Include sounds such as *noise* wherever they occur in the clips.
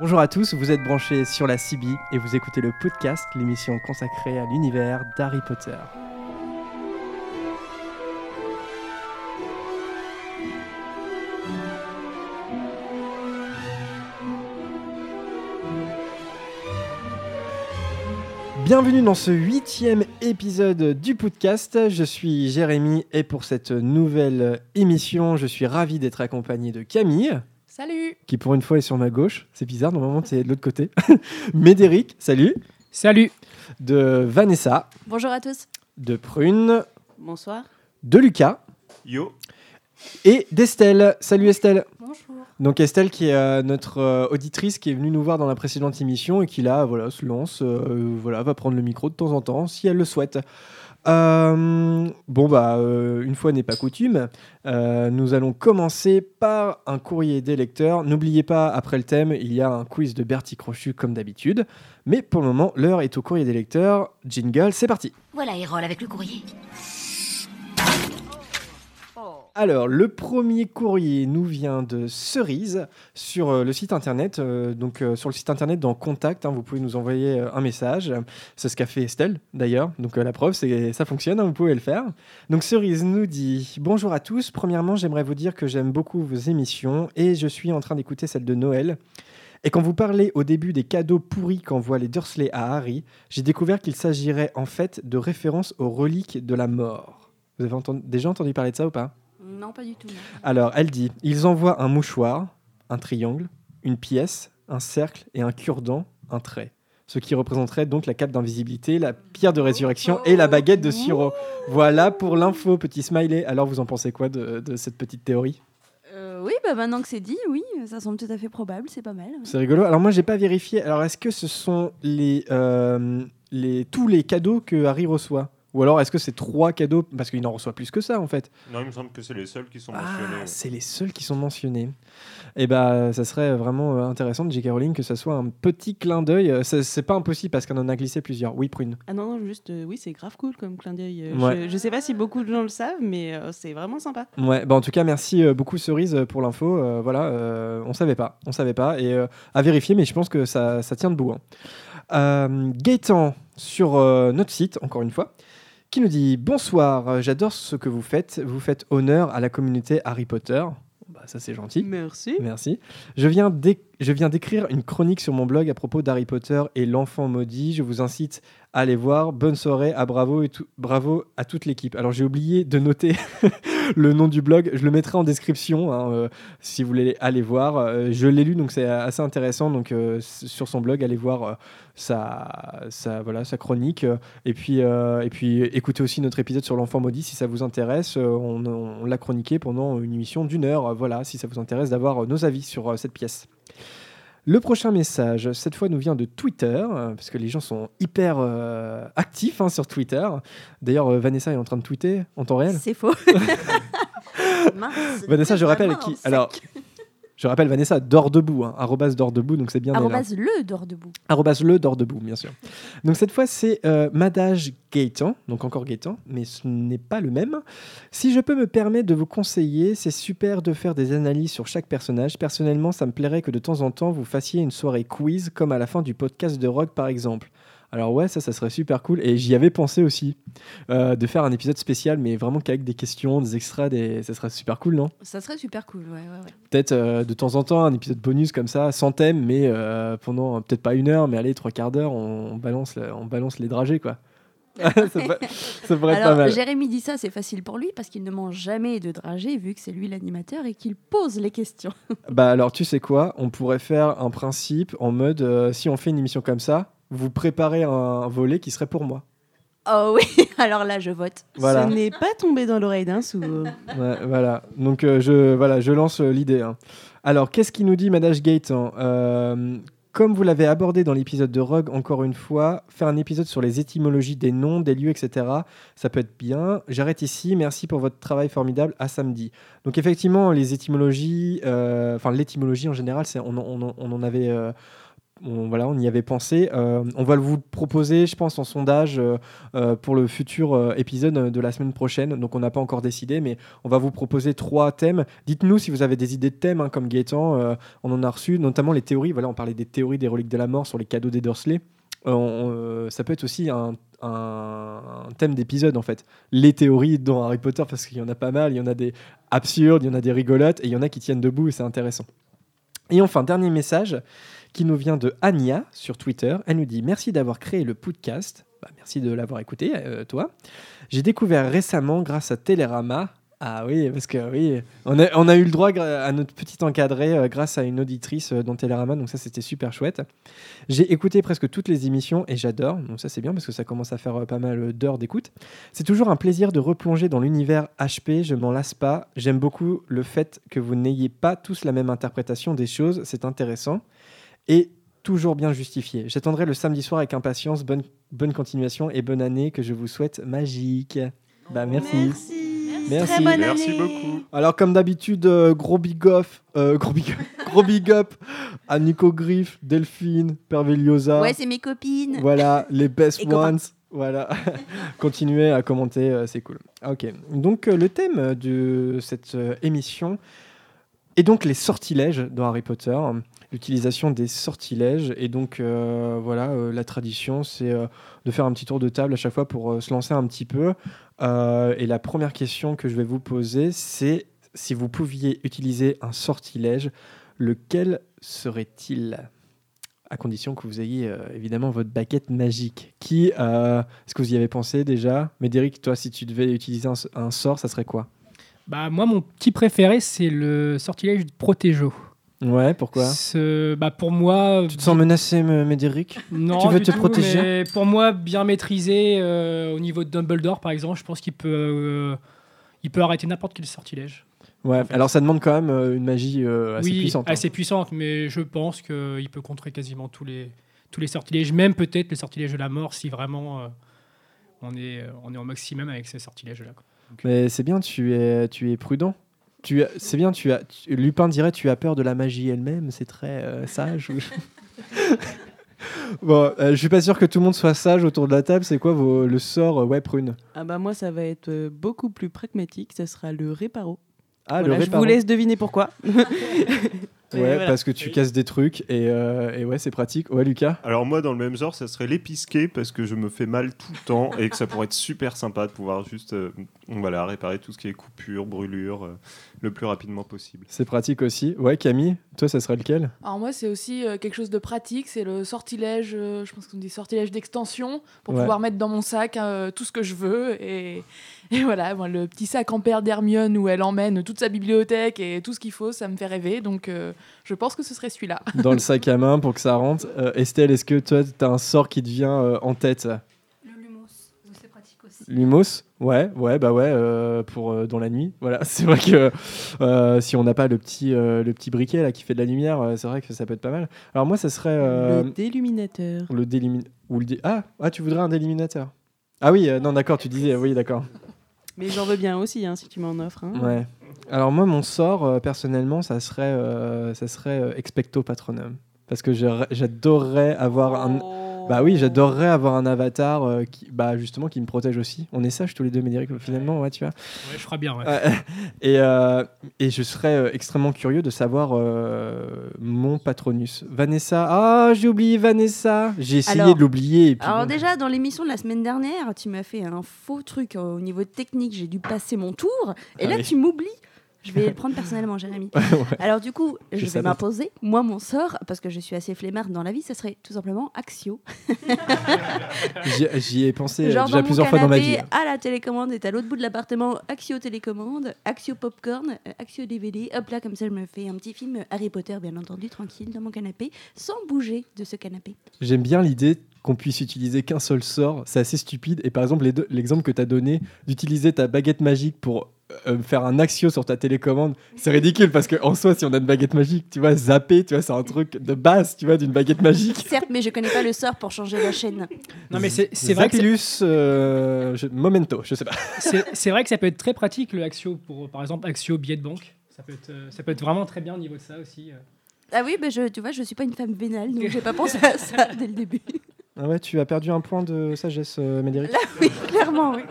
Bonjour à tous, vous êtes branchés sur la CB et vous écoutez le podcast, l'émission consacrée à l'univers d'Harry Potter. Bienvenue dans ce huitième épisode du podcast. Je suis Jérémy et pour cette nouvelle émission, je suis ravi d'être accompagné de Camille. Salut Qui pour une fois est sur ma gauche. C'est bizarre, normalement c'est de l'autre côté. *laughs* Médéric, salut. Salut De Vanessa. Bonjour à tous. De Prune. Bonsoir. De Lucas. Yo. Et d'Estelle. Salut Estelle. Bonjour. Donc Estelle qui est euh, notre euh, auditrice qui est venue nous voir dans la précédente émission et qui là voilà se lance euh, voilà va prendre le micro de temps en temps si elle le souhaite. Bon bah une fois n'est pas coutume, nous allons commencer par un courrier des lecteurs. N'oubliez pas après le thème il y a un quiz de Bertie Crochu comme d'habitude. Mais pour le moment l'heure est au courrier des lecteurs. Jingle c'est parti. Voilà Erol avec le courrier. Alors, le premier courrier nous vient de Cerise sur euh, le site internet. euh, donc, euh, sur le site internet, dans Contact, hein, vous pouvez nous envoyer un message. C'est ce qu'a fait Estelle, d'ailleurs. Donc, la preuve, c'est ça fonctionne, hein, vous pouvez le faire. Donc, Cerise nous dit Bonjour à tous. Premièrement, j'aimerais vous dire que j'aime beaucoup vos émissions et je suis en train d'écouter celle de Noël. Et quand vous parlez au début des cadeaux pourris qu'envoient les Dursley à Harry, j'ai découvert qu'il s'agirait en fait de références aux reliques de la mort. Vous avez déjà entendu parler de ça ou pas? Non, pas du tout. non. alors, elle dit ils envoient un mouchoir, un triangle, une pièce, un cercle et un cure-dent, un trait. Ce qui représenterait donc la cape d'invisibilité, la pierre de résurrection et la baguette de sirop. Voilà pour l'info, petit smiley. Alors, vous en pensez quoi de, de cette petite théorie? Euh, oui, bah maintenant que c'est dit, oui, ça semble tout à fait probable, c'est pas mal. C'est rigolo. Alors, moi, j'ai pas vérifié. Alors, est-ce que ce sont les, euh, les, tous les cadeaux que Harry reçoit? Ou alors, est-ce que c'est trois cadeaux? Parce qu'il en reçoit plus que ça, en fait. Non, il me semble que c'est les seuls qui sont Ah, mentionnés. c'est les seuls qui sont mentionnés. Et bah, ça serait vraiment euh, intéressant de J.K. Rowling que ça soit un petit clin d'œil. Euh, C'est pas impossible parce qu'on en a glissé plusieurs. Oui, prune. Ah non, non, juste, euh, oui, c'est grave cool comme clin d'œil. Euh, Ouais. je, je sais pas si beaucoup de gens le savent, mais euh, c'est vraiment sympa. Ouais, bah en tout cas, merci beaucoup Cerise pour l'info. Euh, voilà, euh, on savait pas, on savait pas et euh, à vérifier, mais je pense que ça, ça tient debout. hein. Euh, Gaëtan sur euh, notre site, encore une fois, qui nous dit bonsoir. euh, J'adore ce que vous faites. Vous faites honneur à la communauté Harry Potter. Bah, ça c'est gentil. Merci. Merci. Je viens, d'é- je viens d'écrire une chronique sur mon blog à propos d'Harry Potter et l'enfant maudit. Je vous incite à aller voir. Bonne soirée, à bravo et bravo à toute l'équipe. Alors j'ai oublié de noter *laughs* le nom du blog. Je le mettrai en description hein, euh, si vous voulez aller voir. Euh, je l'ai lu donc c'est assez intéressant. Donc euh, sur son blog, allez voir sa, voilà sa chronique. Et puis écoutez aussi notre épisode sur l'enfant maudit si ça vous intéresse. On l'a chroniqué pendant une émission d'une heure. Voilà si ça vous intéresse d'avoir nos avis sur cette pièce. Le prochain message, cette fois, nous vient de Twitter, euh, parce que les gens sont hyper euh, actifs hein, sur Twitter. D'ailleurs, euh, Vanessa est en train de tweeter en temps réel. C'est faux. *laughs* Mince, Vanessa, je rappelle qui Alors. Je rappelle Vanessa dort debout, hein, arrobase dort debout, donc c'est bien. Arrobase le dort debout. Arrobase le dort debout, bien sûr. Donc cette fois, c'est euh, Madage Gaëtan, donc encore Gaëtan, mais ce n'est pas le même. Si je peux me permettre de vous conseiller, c'est super de faire des analyses sur chaque personnage. Personnellement, ça me plairait que de temps en temps, vous fassiez une soirée quiz, comme à la fin du podcast de Rock, par exemple. Alors ouais, ça, ça serait super cool. Et j'y avais pensé aussi, euh, de faire un épisode spécial, mais vraiment qu'avec des questions, des extraits, des... ça serait super cool, non? Ça serait super cool, ouais, ouais, ouais. Peut-être euh, de temps en temps un épisode bonus comme ça, sans thème, mais euh, pendant peut-être pas une heure, mais allez, trois quarts d'heure, on, balance, la- on balance les dragées, quoi. *laughs* ça, pourrait, ça pourrait être pas mal. Jérémy dit ça, c'est facile pour lui parce qu'il ne mange jamais de dragée vu que c'est lui l'animateur et qu'il pose les questions. Bah alors, tu sais quoi? On pourrait faire un principe en mode, si on fait une émission comme ça, vous préparez un volet qui serait pour moi. Oh oui, *laughs* alors là, je vote. Voilà. Ce n'est pas tombé dans l'oreille d'un sourd. *laughs* Ouais, voilà. Donc euh, je, voilà, je lance euh, l'idée. hein. Alors, qu'est-ce qu'il nous dit, Madage Gaëtan Euh, Comme vous l'avez abordé dans l'épisode de Rogue, encore une fois, faire un épisode sur les étymologies des noms, des lieux, etc. Ça peut être bien. J'arrête ici. Merci pour votre travail formidable. À samedi. Donc effectivement, les étymologies, euh, enfin l'étymologie en général, c'est, on, en- on en- on en avait euh, on, voilà, on y avait pensé. Euh, on va vous proposer, je pense, en sondage euh, euh, pour le futur épisode de la semaine prochaine. Donc, on n'a pas encore décidé, mais on va vous proposer trois thèmes. Dites-nous si vous avez des idées de thèmes, hein, comme Gaëtan, on en a reçu, notamment les théories. Voilà, on parlait des théories des reliques de la mort sur les cadeaux des Dursley. Ça peut être aussi un, un- un thème d'épisode, en fait. Les théories dans Harry Potter, parce qu'il y en a pas mal. Il y en a des absurdes, il y en a des rigolotes, et il y en a qui tiennent debout, et c'est intéressant. Et enfin, dernier message qui nous vient de Anya sur Twitter. Elle nous dit Merci d'avoir créé le podcast. Bah, merci de l'avoir écouté, euh, toi. J'ai découvert récemment, grâce à Télérama, ah oui, parce que oui, on a, eu le droit à notre petit encadré euh, grâce à une auditrice euh, dans Télérama, donc ça c'était super chouette. J'ai écouté presque toutes les émissions et j'adore, donc ça c'est bien parce que ça commence à faire euh, pas mal d'heures d'écoute. C'est toujours un plaisir de replonger dans l'univers HP, je m'en lasse pas. J'aime beaucoup le fait que vous n'ayez pas tous la même interprétation des choses, c'est intéressant. Et toujours bien justifié. J'attendrai le samedi soir avec impatience. Bonne, bonne continuation et bonne année que je vous souhaite magique. Bah merci. Merci. Merci. Très bonne Merci année. beaucoup. Alors comme d'habitude, euh, gros big up, euh, gros big *laughs* gros big up à Nico Griff, Delphine, Perveliosa. Ouais, c'est mes copines. Voilà, les *laughs* best Et ones. Voilà, *laughs* continuez à commenter, euh, c'est cool. Ok, donc euh, le thème de cette euh, émission est donc les sortilèges dans Harry Potter, l'utilisation des sortilèges. Et donc euh, voilà, euh, la tradition, c'est euh, de faire un petit tour de table à chaque fois pour se lancer un petit peu. Et la première question que je vais vous poser, c'est si vous pouviez utiliser un sortilège, lequel serait-il? À condition que vous ayez évidemment votre baguette magique. Qui, est-ce que vous y avez pensé déjà? Médéric, toi, si tu devais utiliser un, sort, ça serait quoi? Bah, moi, mon petit préféré, c'est le sortilège de Protéjo. Ouais, pourquoi Ce- bah, pour moi, Tu te sens menacé, Médéric? Non, tu veux te tout, protéger? mais Pour moi, bien maîtrisé euh, au niveau de Dumbledore, par exemple, je pense qu'il peut, euh, il peut arrêter n'importe quel sortilège. Ouais, alors ça demande quand même euh, une magie assez oui, puissante. hein. assez puissante, mais je pense qu'il peut contrer quasiment tous les, tous les sortilèges, même peut-être les sortilèges de la mort, si vraiment on, est, on est au maximum avec ces sortilèges-là. Mais c'est bien, tu es, tu es prudent. Tu as- c'est bien, tu as, tu- Lupin dirait tu as peur de la magie elle-même, c'est très euh, sage. ou- *laughs* bon, euh, je suis pas sûr que tout le monde soit sage autour de la table. C'est quoi vos, le sort euh, ouais prune? Ah bah moi ça va être euh, beaucoup plus pragmatique, ça sera le réparo. Ah, Voilà, le je réparant. vous laisse deviner pourquoi. *laughs* Ouais, voilà. parce que tu casses des trucs et, euh, et ouais, c'est pratique. Ouais, Lucas. Alors moi, dans le même genre, ça serait l'épisqué parce que je me fais mal tout le temps et que ça pourrait être super sympa de pouvoir juste euh, voilà, réparer tout ce qui est coupure, brûlure, euh, le plus rapidement possible. C'est pratique aussi. Ouais, Camille, toi, ça serait lequel? Alors moi, c'est aussi euh, quelque chose de pratique, c'est le sortilège, euh, je pense qu'on dit sortilège d'extension, pour Ouais. pouvoir mettre dans mon sac euh, tout ce que je veux. Et, *laughs* et voilà, moi, le petit sac en paire d'Hermione où elle emmène toute sa bibliothèque et tout ce qu'il faut, ça me fait rêver. Donc euh, je pense que ce serait celui-là. *laughs* dans le sac à main pour que ça rentre Euh, Estelle, est-ce que toi, tu as un sort qui te vient euh, en tête? Le lumos, c'est pratique aussi. Lumos? Ouais, ouais, bah ouais, euh, pour euh, dans la nuit. Voilà, *laughs* c'est vrai que euh, si on n'a pas le petit, euh, le petit briquet là qui fait de la lumière, euh, c'est vrai que ça peut être pas mal. Alors moi, ça serait euh, Le déluminateur. le délimin... ou le dé- ah, ah, tu voudrais un déliminateur Ah oui, euh, non, d'accord, tu disais, oui, d'accord. Mais j'en veux bien aussi hein, si tu m'en offres. hein. Ouais. Alors moi, mon sort, euh, personnellement, ça serait, euh, ça serait euh, expecto patronum. Parce que j'adorerais avoir un... Oh. Bah oui, j'adorerais avoir un avatar euh, qui, bah justement, qui me protège aussi. On est sages tous les deux, Médéric, finalement, ouais, tu vois. Ouais, je ferai bien. ouais. Euh, *laughs* et, euh, et je serais extrêmement curieux de savoir euh, mon patronus. Vanessa, ah, j'ai oublié Vanessa. J'ai essayé Alors- de l'oublier. Alors bon. déjà, dans l'émission de la semaine dernière, tu m'as fait un faux truc euh, au niveau technique. J'ai dû passer mon tour. Et Ah là, oui. tu m'oublies. Je vais le *laughs* prendre personnellement, Jérémy. Ouais. Alors du coup, Je je, vais m'imposer. Moi, mon sort, parce que je suis assez flemmarde dans la vie, ça serait tout simplement Axio. *laughs* J'y- ai pensé euh, Genre déjà plusieurs fois dans ma vie. à la télécommande, et à l'autre bout de l'appartement, Axio télécommande, Axio popcorn, euh, Axio DVD. Hop là, comme ça, je me fais un petit film Harry Potter, bien entendu, tranquille, dans mon canapé, sans bouger de ce canapé. J'aime bien l'idée qu'on puisse utiliser qu'un seul sort. C'est assez stupide. Et par exemple, l'exemple que tu as donné d'utiliser ta baguette magique pour euh, faire un axio sur ta télécommande, c'est ridicule parce qu'en soi, si on a une baguette magique, tu vois, zapper, tu vois, c'est un truc de base, tu vois, d'une baguette magique. Certes, mais je connais pas le sort pour changer la chaîne. Non, mais c'est vrai que euh, je- Momento, je sais pas. *laughs* c'est vrai que ça peut être très pratique le Axio pour par exemple Axio billet de banque. Ça peut être, euh, ça peut être vraiment très bien au niveau de ça aussi. euh. Ah oui, bah je, tu vois, je suis pas une femme vénale, donc j'ai pas *laughs* pensé à ça dès le début. Ah ouais, tu as perdu un point de sagesse, euh, Médéric? Là, oui, clairement, oui.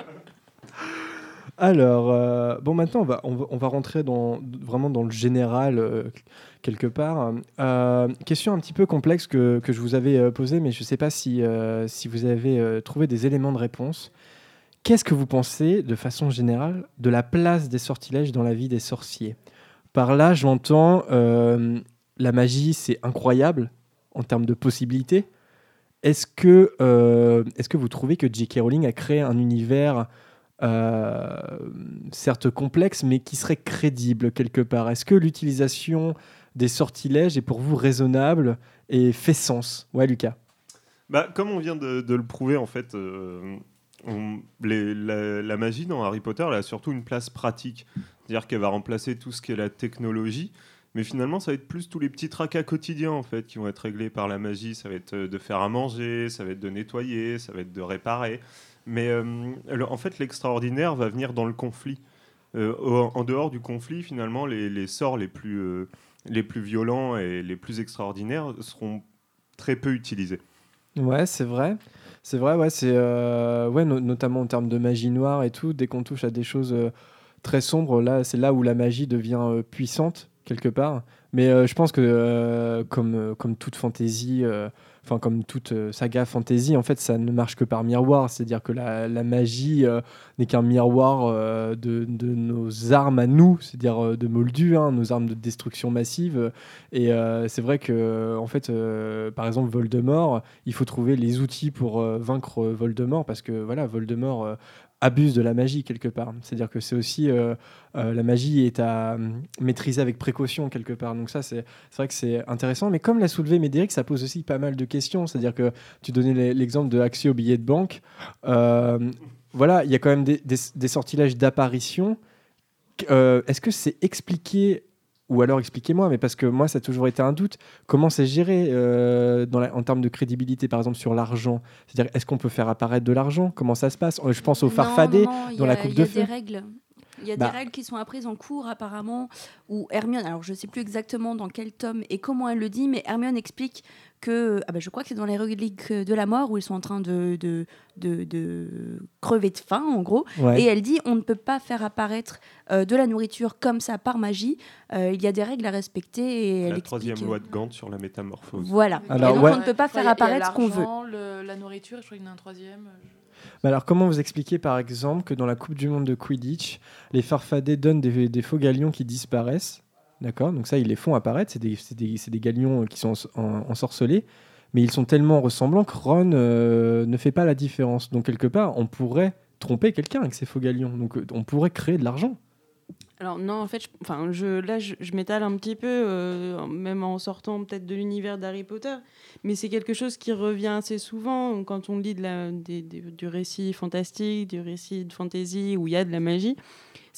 Alors, euh, bon, maintenant, on va, on va, on va rentrer dans, vraiment dans le général, euh, quelque part. Euh, question un petit peu complexe que, que je vous avais posée, mais je ne sais pas si, si vous avez trouvé des éléments de réponse. Qu'est-ce que vous pensez, de façon générale, de la place des sortilèges dans la vie des sorciers? Par là, j'entends la magie, c'est incroyable en termes de possibilités. Est-ce que, est-ce que vous trouvez que J.K. Rowling a créé un univers certes complexe, mais qui serait crédible quelque part Est-ce que l'utilisation des sortilèges est pour vous raisonnable et fait sens? Ouais, Lucas. Bah, comme on vient de, le prouver, en fait, euh, la, magie dans Harry Potter, a surtout une place pratique. C'est-à-dire qu'elle va remplacer tout ce qui est la technologie. Mais finalement, ça va être plus tous les petits tracas quotidiens en fait qui vont être réglés par la magie. Ça va être euh, de faire à manger, ça va être de nettoyer, ça va être de réparer. Mais euh, en fait, l'extraordinaire va venir dans le conflit. Euh, en dehors du conflit, finalement, les, sorts les plus, euh, les plus violents et les plus extraordinaires seront très peu utilisés. Ouais, c'est vrai. C'est vrai, ouais, c'est ouais, no- notamment en termes de magie noire et tout. Dès qu'on touche à des choses très sombres, là, c'est là où la magie devient puissante quelque part. Mais je pense que comme comme toute fantaisie, enfin comme toute euh, saga fantasy, en fait, ça ne marche que par miroir. C'est-à-dire que la, magie euh, n'est qu'un miroir euh, de, nos armes à nous, c'est-à-dire de Moldu, hein, nos armes de destruction massive. Et c'est vrai que, en fait, par exemple, Voldemort, il faut trouver les outils pour vaincre Voldemort parce que voilà, Voldemort abuse de la magie quelque part. C'est-à-dire que c'est aussi euh, euh, la magie est à euh, maîtriser avec précaution quelque part. Donc ça, c'est vrai que c'est intéressant. Mais comme l'a soulevé Médéric, ça pose aussi pas mal de questions. C'est-à-dire que tu donnais l'e- l'exemple de Axio billet de banque. Voilà, il y a quand même des, des- des sortilèges d'apparition. Est-ce que c'est expliqué ou alors expliquez-moi, mais parce que moi, ça a toujours été un doute. Comment c'est géré euh, dans la- en termes de crédibilité, par exemple, sur l'argent? C'est-à-dire, est-ce qu'on peut faire apparaître de l'argent? Comment ça se passe? Euh, Je pense au farfadet y dans la coupe il y a de feu. des règles. Il y a Bah. des règles qui sont apprises en cours apparemment où Hermione, alors je sais plus exactement dans quel tome et comment elle le dit, mais Hermione explique que, ah bah, je crois que c'est dans les reliques de la mort où ils sont en train de, de, de, de crever de faim en gros, Ouais. et elle dit on ne peut pas faire apparaître euh, de la nourriture comme ça par magie, Euh, il y a des règles à respecter et la troisième loi de Gand sur la métamorphose. Voilà. Alors, et donc ouais. on ne peut pas faire apparaître ce qu'on veut. le- la nourriture, je crois qu'il y en a un troisième. Alors, comment vous expliquez, par exemple, que dans la Coupe du Monde de Quidditch, les farfadets donnent des, faux galions qui disparaissent? D'accord? Donc ça, ils les font apparaître. C'est des, des- des galions euh, qui sont en- ensorcelés. Mais ils sont tellement ressemblants que Ron euh, ne fait pas la différence. Donc, quelque part, on pourrait tromper quelqu'un avec ces faux galions. Donc, euh, on pourrait créer de l'argent. Alors non, en fait, enfin, je, là, je, m'étale un petit peu, euh, même en sortant peut-être de l'univers d'Harry Potter, mais c'est quelque chose qui revient assez souvent quand on lit du récit fantastique, du récit de fantasy où il y a de la magie.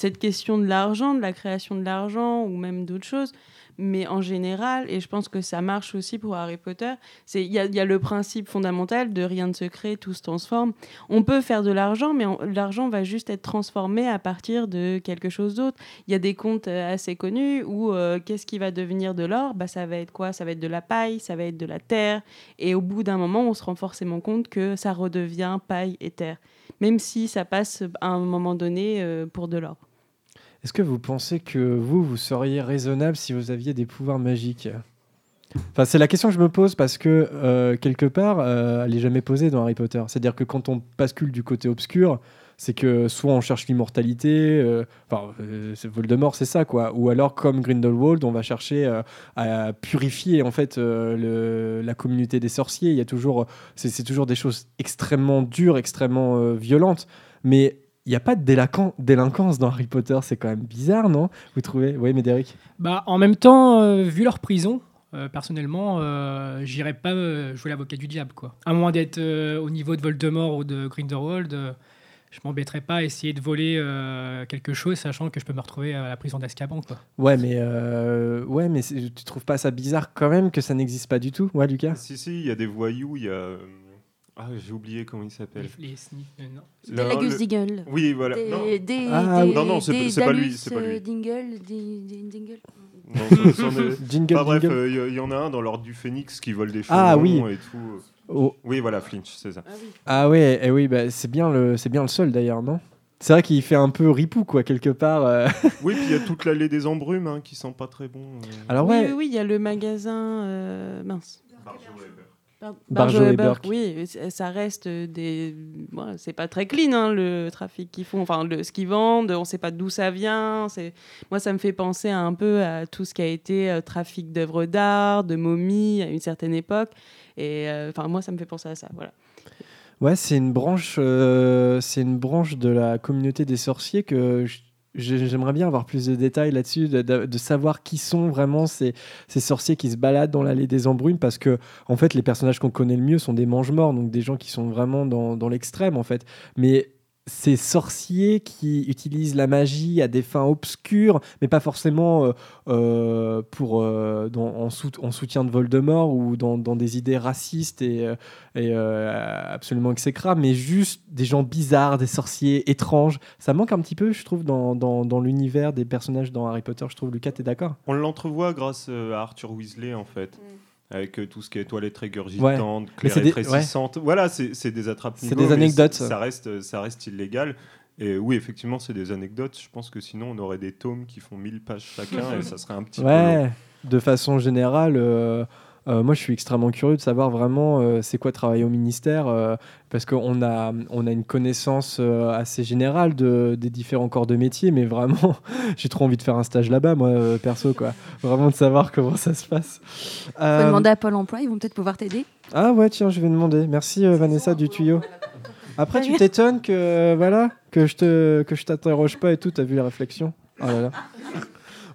Cette question de l'argent, de la création de l'argent ou même d'autres choses, mais en général, et je pense que ça marche aussi pour Harry Potter, il y, a- le principe fondamental de rien ne se crée, tout se transforme. On peut faire de l'argent, mais l'argent va juste être transformé à partir de quelque chose d'autre. Il y a des contes euh, assez connus où euh, qu'est-ce qui va devenir de l'or? Bah, Ça va être quoi? Ça va être de la paille, ça va être de la terre. Et au bout d'un moment, on se rend forcément compte que ça redevient paille et terre. Même si ça passe à un moment donné euh, pour de l'or. Est-ce que vous pensez que vous, vous seriez raisonnable si vous aviez des pouvoirs magiques? Enfin, c'est la question que je me pose parce que euh, quelque part, euh, elle n'est jamais posée dans Harry Potter. C'est-à-dire que quand on bascule du côté obscur, c'est que soit on cherche l'immortalité, euh, enfin, Voldemort, c'est ça quoi. Ou alors, comme Grindelwald, on va chercher à purifier en fait la communauté des sorciers. Il y a toujours, c'est toujours des choses extrêmement dures, extrêmement violentes, mais il n'y a pas de délinquan- délinquance dans Harry Potter. C'est quand même bizarre, non? Vous trouvez? Oui, Médéric Bah, en même temps, euh, vu leur prison, euh, personnellement, euh, j'irais pas euh, jouer l'avocat du diable. Quoi. À moins d'être euh, au niveau de Voldemort ou de Grindelwald, euh, je m'embêterais pas à essayer de voler euh, quelque chose, sachant que je peux me retrouver à la prison d'Azkaban. quoi. Ouais, mais, euh, ouais, mais tu trouves pas ça bizarre quand même que ça n'existe pas du tout? Ouais, Lucas? Si, si, il y a des voyous, il y a. euh, Ah, j'ai oublié comment il s'appelle. Les, les sniff- euh, non. Des Le- Lagus le- Dingle. Oui, voilà. Des, Non. des, Ah, des- non, non, c'est pas- lui, c'est pas lui. euh, Dingle, des, des Dingle. Non, Jingle, *laughs* Enfin, bref, il y, en a un dans l'ordre du phénix qui vole des cheveux Ah, oui. et tout. Oh. Oui, voilà, Flinch, c'est ça. Ah ouais, eh oui, bah, c'est bien le, c'est bien le seul d'ailleurs, non? C'est vrai qu'il fait un peu ripou quoi quelque part. euh. *laughs* Oui, puis il y a toute l'allée des embrumes hein, qui sent pas très bon. euh. Alors oui, ouais, oui, oui, il y a le magasin. euh, mince. Bar- Barjo et Burke. Oui, ça reste des. bon, c'est pas très clean hein, le trafic qu'ils font, enfin le, ce qu'ils vendent. On sait pas d'où ça vient. C'est moi, ça me fait penser un peu à tout ce qui a été euh, trafic d'œuvres d'art, de momies à une certaine époque. Et euh, enfin, moi, ça me fait penser à ça. Voilà. Ouais, c'est une branche, euh, c'est une branche de la communauté des sorciers que j- j'ai- j'aimerais bien avoir plus de détails là-dessus, de, savoir qui sont vraiment ces, sorciers qui se baladent dans l'allée des embrumes, parce que en fait, les personnages qu'on connaît le mieux sont des mange-morts, donc des gens qui sont vraiment dans, dans l'extrême en fait. Mais ces sorciers qui utilisent la magie à des fins obscures, mais pas forcément euh, euh, pour, euh, dans- en, sout- en soutien de Voldemort ou dans, dans des idées racistes et, et euh, absolument exécrables, mais juste des gens bizarres, des sorciers étranges. Ça manque un petit peu, je trouve, dans, dans, dans l'univers des personnages dans Harry Potter. Je trouve, Lucas, t'es d'accord? On l'entrevoit grâce à Arthur Weasley, en fait. Avec euh, tout ce qui est toilettes régurgitantes, c'est des- rétrécissantes. Voilà, c'est des attrapes C'est des anecdotes. Ça reste, ça reste illégal. Et oui, effectivement, c'est des anecdotes. Je pense que sinon, on aurait des tomes qui font 1000 pages chacun et ça serait un petit peu long. Ouais, de façon générale, euh, euh, moi je suis extrêmement curieux de savoir vraiment euh, c'est quoi travailler au ministère, euh, parce qu'on a, on a une connaissance assez générale de, des différents corps de métier, mais vraiment, *laughs* j'ai trop envie de faire un stage là-bas, moi, perso, quoi. Vraiment de savoir comment ça se passe. Faut demander à Pôle emploi, ils vont peut-être pouvoir t'aider. ah ouais, tiens, je vais demander. Merci Vanessa du tuyau. Après, tu t'étonnes que voilà que je t'interroge pas et tout. T'as vu la réflexion? Oh là là.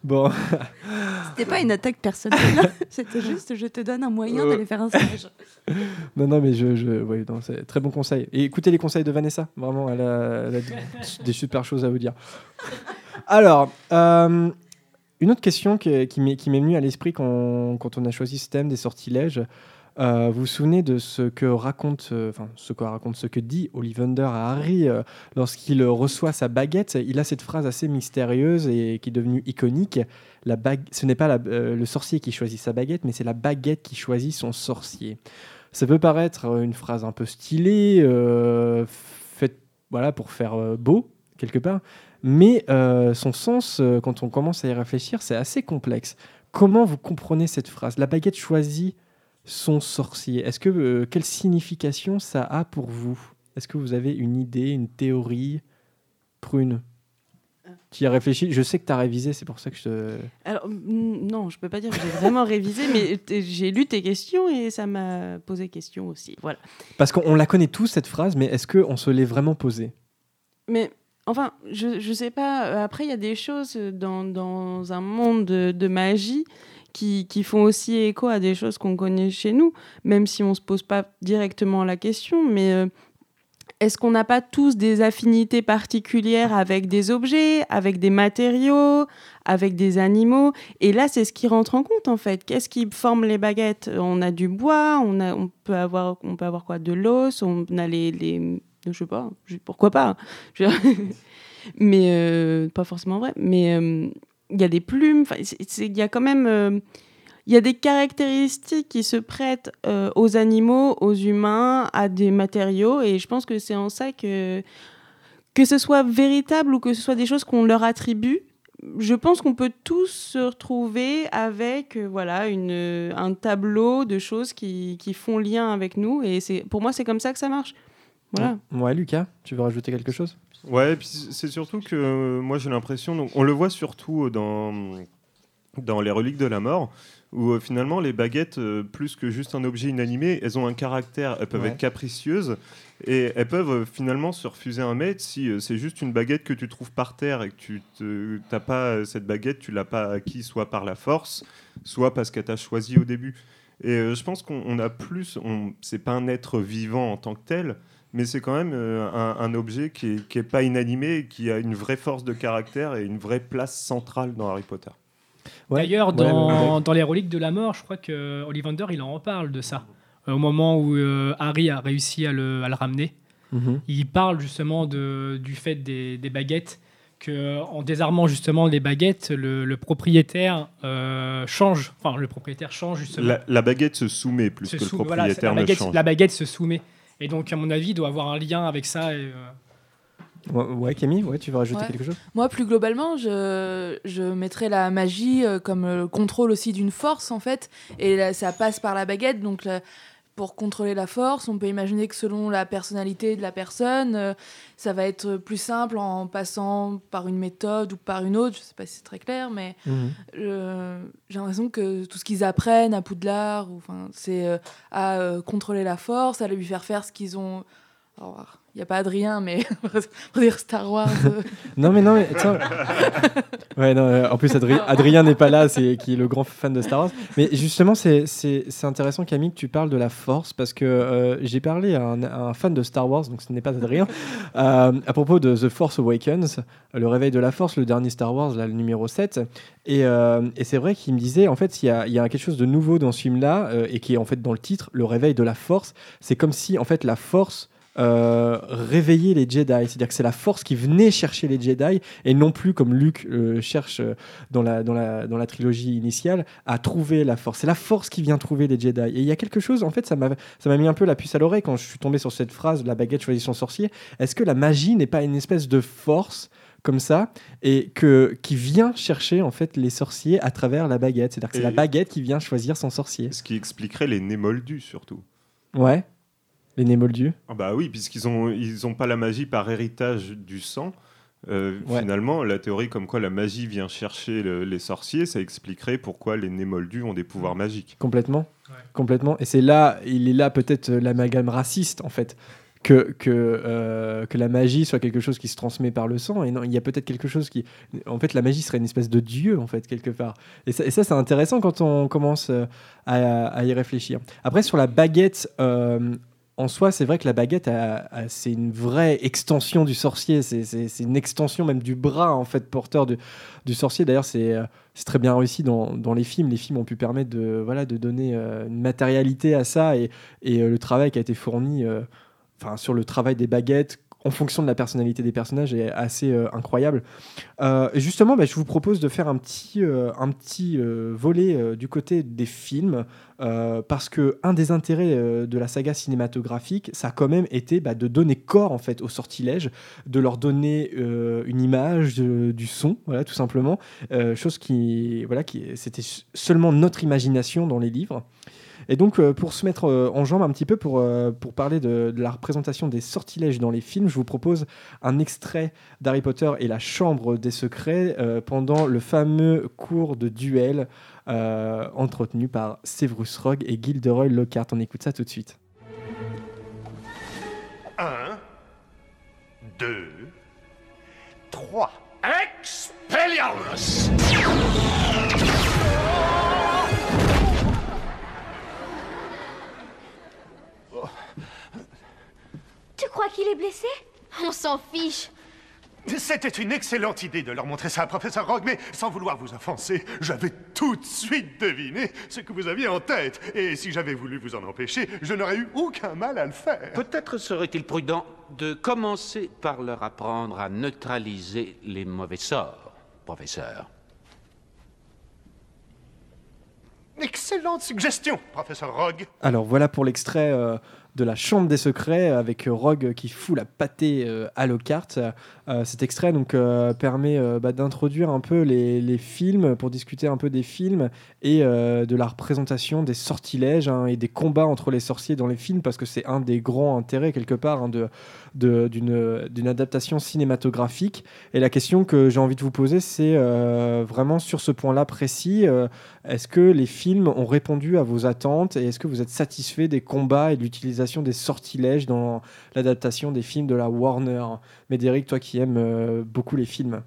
Bon, C'était pas une attaque personnelle, *laughs* c'était juste je te donne un moyen d'aller faire un stage. *laughs* non non, mais je, je ouais, non, c'est très bon conseil. Et écoutez les conseils de Vanessa. Vraiment, elle a, elle a des super choses à vous dire. Alors, euh, une autre question qui, qui m'est qui m'est venue à l'esprit quand, quand on a choisi ce thème des sortilèges. Euh, vous vous souvenez de ce que raconte, euh, enfin ce que raconte, ce que dit Ollivander à Harry euh, lorsqu'il reçoit sa baguette? Il a cette phrase assez mystérieuse et qui est devenue iconique. La bague, ce n'est pas le sorcier qui choisit sa baguette, mais c'est la baguette qui choisit son sorcier. Ça peut paraître une phrase un peu stylée, faite voilà pour faire beau quelque part, mais son sens, quand on commence à y réfléchir, c'est assez complexe. Comment vous comprenez cette phrase? La baguette choisit son sorcier. Est-ce que euh, quelle signification ça a pour vous? Est-ce que vous avez une idée, une théorie Prune Tu y as réfléchi? Je sais que tu as révisé, c'est pour ça que je te... Alors, non, je peux pas dire que j'ai vraiment révisé, mais j'ai lu tes questions et ça m'a posé question aussi. Voilà. Parce qu'on la connaît tous cette phrase, mais est-ce qu'on se l'est vraiment posée? Mais enfin, je, je sais pas. Après, il y a des choses dans, dans un monde de, de magie qui, font aussi écho à des choses qu'on connaît chez nous, même si on se pose pas directement la question. Mais euh, est-ce qu'on n'a pas tous des affinités particulières avec des objets, avec des matériaux, avec des animaux? Et là, c'est ce qui rentre en compte en fait. Qu'est-ce qui forme les baguettes? On a du bois, on, a, on, peut avoir, on peut avoir quoi? De l'os, on a les, les. Je sais pas, pourquoi pas dire, *laughs* Mais euh, pas forcément vrai. Mais euh, il y a des plumes, il y a quand même. euh, y a des caractéristiques qui se prêtent euh, aux animaux, aux humains, à des matériaux. Et je pense que c'est en ça que, que ce soit véritable ou que ce soit des choses qu'on leur attribue, je pense qu'on peut tous se retrouver avec euh, voilà, une, un tableau de choses qui, qui font lien avec nous. Et pour moi, c'est comme ça que ça marche. Voilà. Ouais, Lucas, tu veux rajouter quelque chose? Ouais, et puis c'est surtout que euh, moi j'ai l'impression, donc on le voit surtout dans, dans les reliques de la mort, où euh, finalement les baguettes, euh, plus que juste un objet inanimé, elles ont un caractère, elles peuvent Ouais. être capricieuses, et elles peuvent euh, finalement se refuser un maître si euh, c'est juste une baguette que tu trouves par terre et que tu n'as pas euh, cette baguette, tu l'as pas acquis soit par la force, soit parce qu'elle t'a choisi au début. Et euh, je pense qu'on on a plus, on, c'est pas un être vivant en tant que tel, mais c'est quand même euh, un, un objet qui est, qui est pas inanimé, et qui a une vraie force de caractère et une vraie place centrale dans Harry Potter. Ouais. D'ailleurs, dans, ouais. dans les reliques de la mort, je crois que Ollivander, il en reparle de ça. Euh, au moment où euh, Harry a réussi à le, à le ramener, Mhm. il parle justement de, du fait des, des baguettes, que en désarmant justement les baguettes, le, le propriétaire euh, change. Enfin, le propriétaire change justement. La, la baguette se soumet plus se que le sou- voilà, propriétaire la, ne baguette, change. la baguette se soumet. Et donc, à mon avis, il doit avoir un lien avec ça. Et, euh, Ouais, ouais, Camille, ouais, tu veux rajouter Ouais. quelque chose? Moi, plus globalement, je, je mettrais la magie euh, comme le contrôle aussi d'une force, en fait. Et là, ça passe par la baguette. Donc, pour contrôler la force, on peut imaginer que selon la personnalité de la personne, euh, ça va être plus simple en passant par une méthode ou par une autre. Je sais pas si c'est très clair, mais Mhm. euh, j'ai l'impression que tout ce qu'ils apprennent à Poudlard, c'est euh, à contrôler la force, à lui faire faire ce qu'ils ont. Il n'y a pas Adrien, mais *laughs* pour dire Star Wars. euh, *laughs* Non, mais non, mais *laughs* ouais, non, euh, en plus, Adri- Adrien n'est pas là, c'est qui est le grand fan de Star Wars. Mais justement, c'est- intéressant, Camille, que tu parles de la force, parce que euh, j'ai parlé à un, à un fan de Star Wars, donc ce n'est pas Adrien, à propos de The Force Awakens, le réveil de la force, le dernier Star Wars, là, le numéro 7. Et, et c'est vrai qu'il me disait, en fait, il y a, y a quelque chose de nouveau dans ce film-là, et qui est en fait dans le titre, le réveil de la force. C'est comme si, en fait, la force euh, réveiller les Jedi. C'est-à-dire que c'est la force qui venait chercher les Jedi et non plus comme Luke euh, cherche euh, dans, la, dans, la, dans la trilogie initiale à trouver la force. C'est la force qui vient trouver les Jedi. Et il y a quelque chose, en fait, ça m'a mis un peu la puce à l'oreille quand je suis tombé sur cette phrase la baguette choisit son sorcier. Est-ce que la magie n'est pas une espèce de force comme ça et que qui vient chercher en fait les sorciers à travers la baguette? C'est-à-dire que c'est la baguette qui vient choisir son sorcier Ce qui expliquerait les nés moldus surtout. ouais les nés moldus Ah bah oui, puisqu'ils ont ils ont pas la magie par héritage du sang. Euh, Ouais. Finalement, la théorie comme quoi la magie vient chercher le- les sorciers, ça expliquerait pourquoi les nés moldus ont des pouvoirs magiques. Complètement. Ouais. Complètement. Et c'est là, il est là peut-être euh, l'amalgame raciste, en fait. Que, que, euh, que la magie soit quelque chose qui se transmet par le sang. Et non, il y a peut-être quelque chose qui. En fait, la magie serait une espèce de dieu, en fait, quelque part. Et ça, et ça, c'est intéressant quand on commence à, à y réfléchir. Après, sur la baguette. euh, en soi, c'est vrai que la baguette, c'est une vraie extension du sorcier. C'est- une extension même du bras, en fait, porteur du, sorcier. D'ailleurs, c'est euh, très bien réussi dans, les films. Les films ont pu permettre de, donner euh, une matérialité à ça et, euh, le travail qui a été fourni sur le travail des baguettes en fonction de la personnalité des personnages est assez euh, incroyable. Euh, justement, bah, je vous propose de faire un petit, euh, un petit volet du côté des films parce que un des intérêts de la saga cinématographique, ça a quand même été bah, de donner corps en fait aux sortilèges, de leur donner une image, du son, voilà, tout simplement. Chose qui, voilà, qui, c'était seulement notre imagination dans les livres. Et donc, euh, pour se mettre euh, en jambe un petit peu, pour, euh, pour parler de, la représentation des sortilèges dans les films, je vous propose un extrait d'Harry Potter et la Chambre des Secrets pendant le fameux cours de duel entretenu par Severus Rogue et Gilderoy Lockhart. On écoute ça tout de suite. Un, deux, trois. Expelliarmus Tu crois qu'il est blessé? On s'en fiche. C'était une excellente idée de leur montrer ça à professeur Rogue, mais sans vouloir vous offenser, j'avais tout de suite deviné ce que vous aviez en tête. Et si j'avais voulu vous en empêcher, je n'aurais eu aucun mal à le faire. Peut-être serait-il prudent de commencer par leur apprendre à neutraliser les mauvais sorts, professeur. Excellente suggestion, professeur Rogue. Alors voilà pour l'extrait euh, de la Chambre des Secrets avec Rogue qui fout la pâtée euh, à Lockhart. Euh, cet extrait donc euh, permet bah, d'introduire un peu les, films pour discuter un peu des films et de la représentation des sortilèges hein, et des combats entre les sorciers dans les films parce que c'est un des grands intérêts quelque part hein, de de- d'une d'une adaptation cinématographique. Et la question que j'ai envie de vous poser, c'est vraiment sur ce point-là précis. est-ce que les films ont répondu à vos attentes et est-ce que vous êtes satisfait des combats et de l'utilisation des sortilèges dans l'adaptation des films de la Warner Médéric, toi qui aimes euh, beaucoup les films.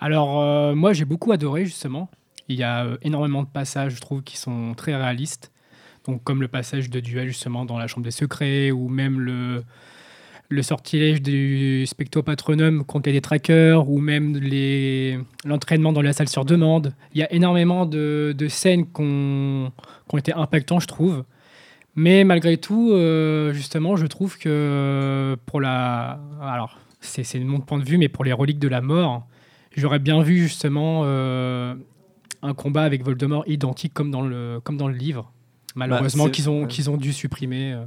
Alors, euh, moi, j'ai beaucoup adoré, justement. Il y a euh, énormément de passages, je trouve, qui sont très réalistes. Donc, comme le passage de duel, justement, dans la Chambre des Secrets, ou même le, le sortilège du Specto Patronum contre les détraqueurs, ou même l'entraînement dans la salle sur demande. Il y a énormément de, de scènes qui ont été impactantes, je trouve. Mais malgré tout, euh, justement, je trouve que pour la... Alors, c'est mon point de vue, mais pour les reliques de la mort, j'aurais bien vu justement euh, un combat avec Voldemort identique comme dans le, comme dans le livre. Malheureusement, c'est- qu'ils ont, qu'ils ont dû supprimer. euh.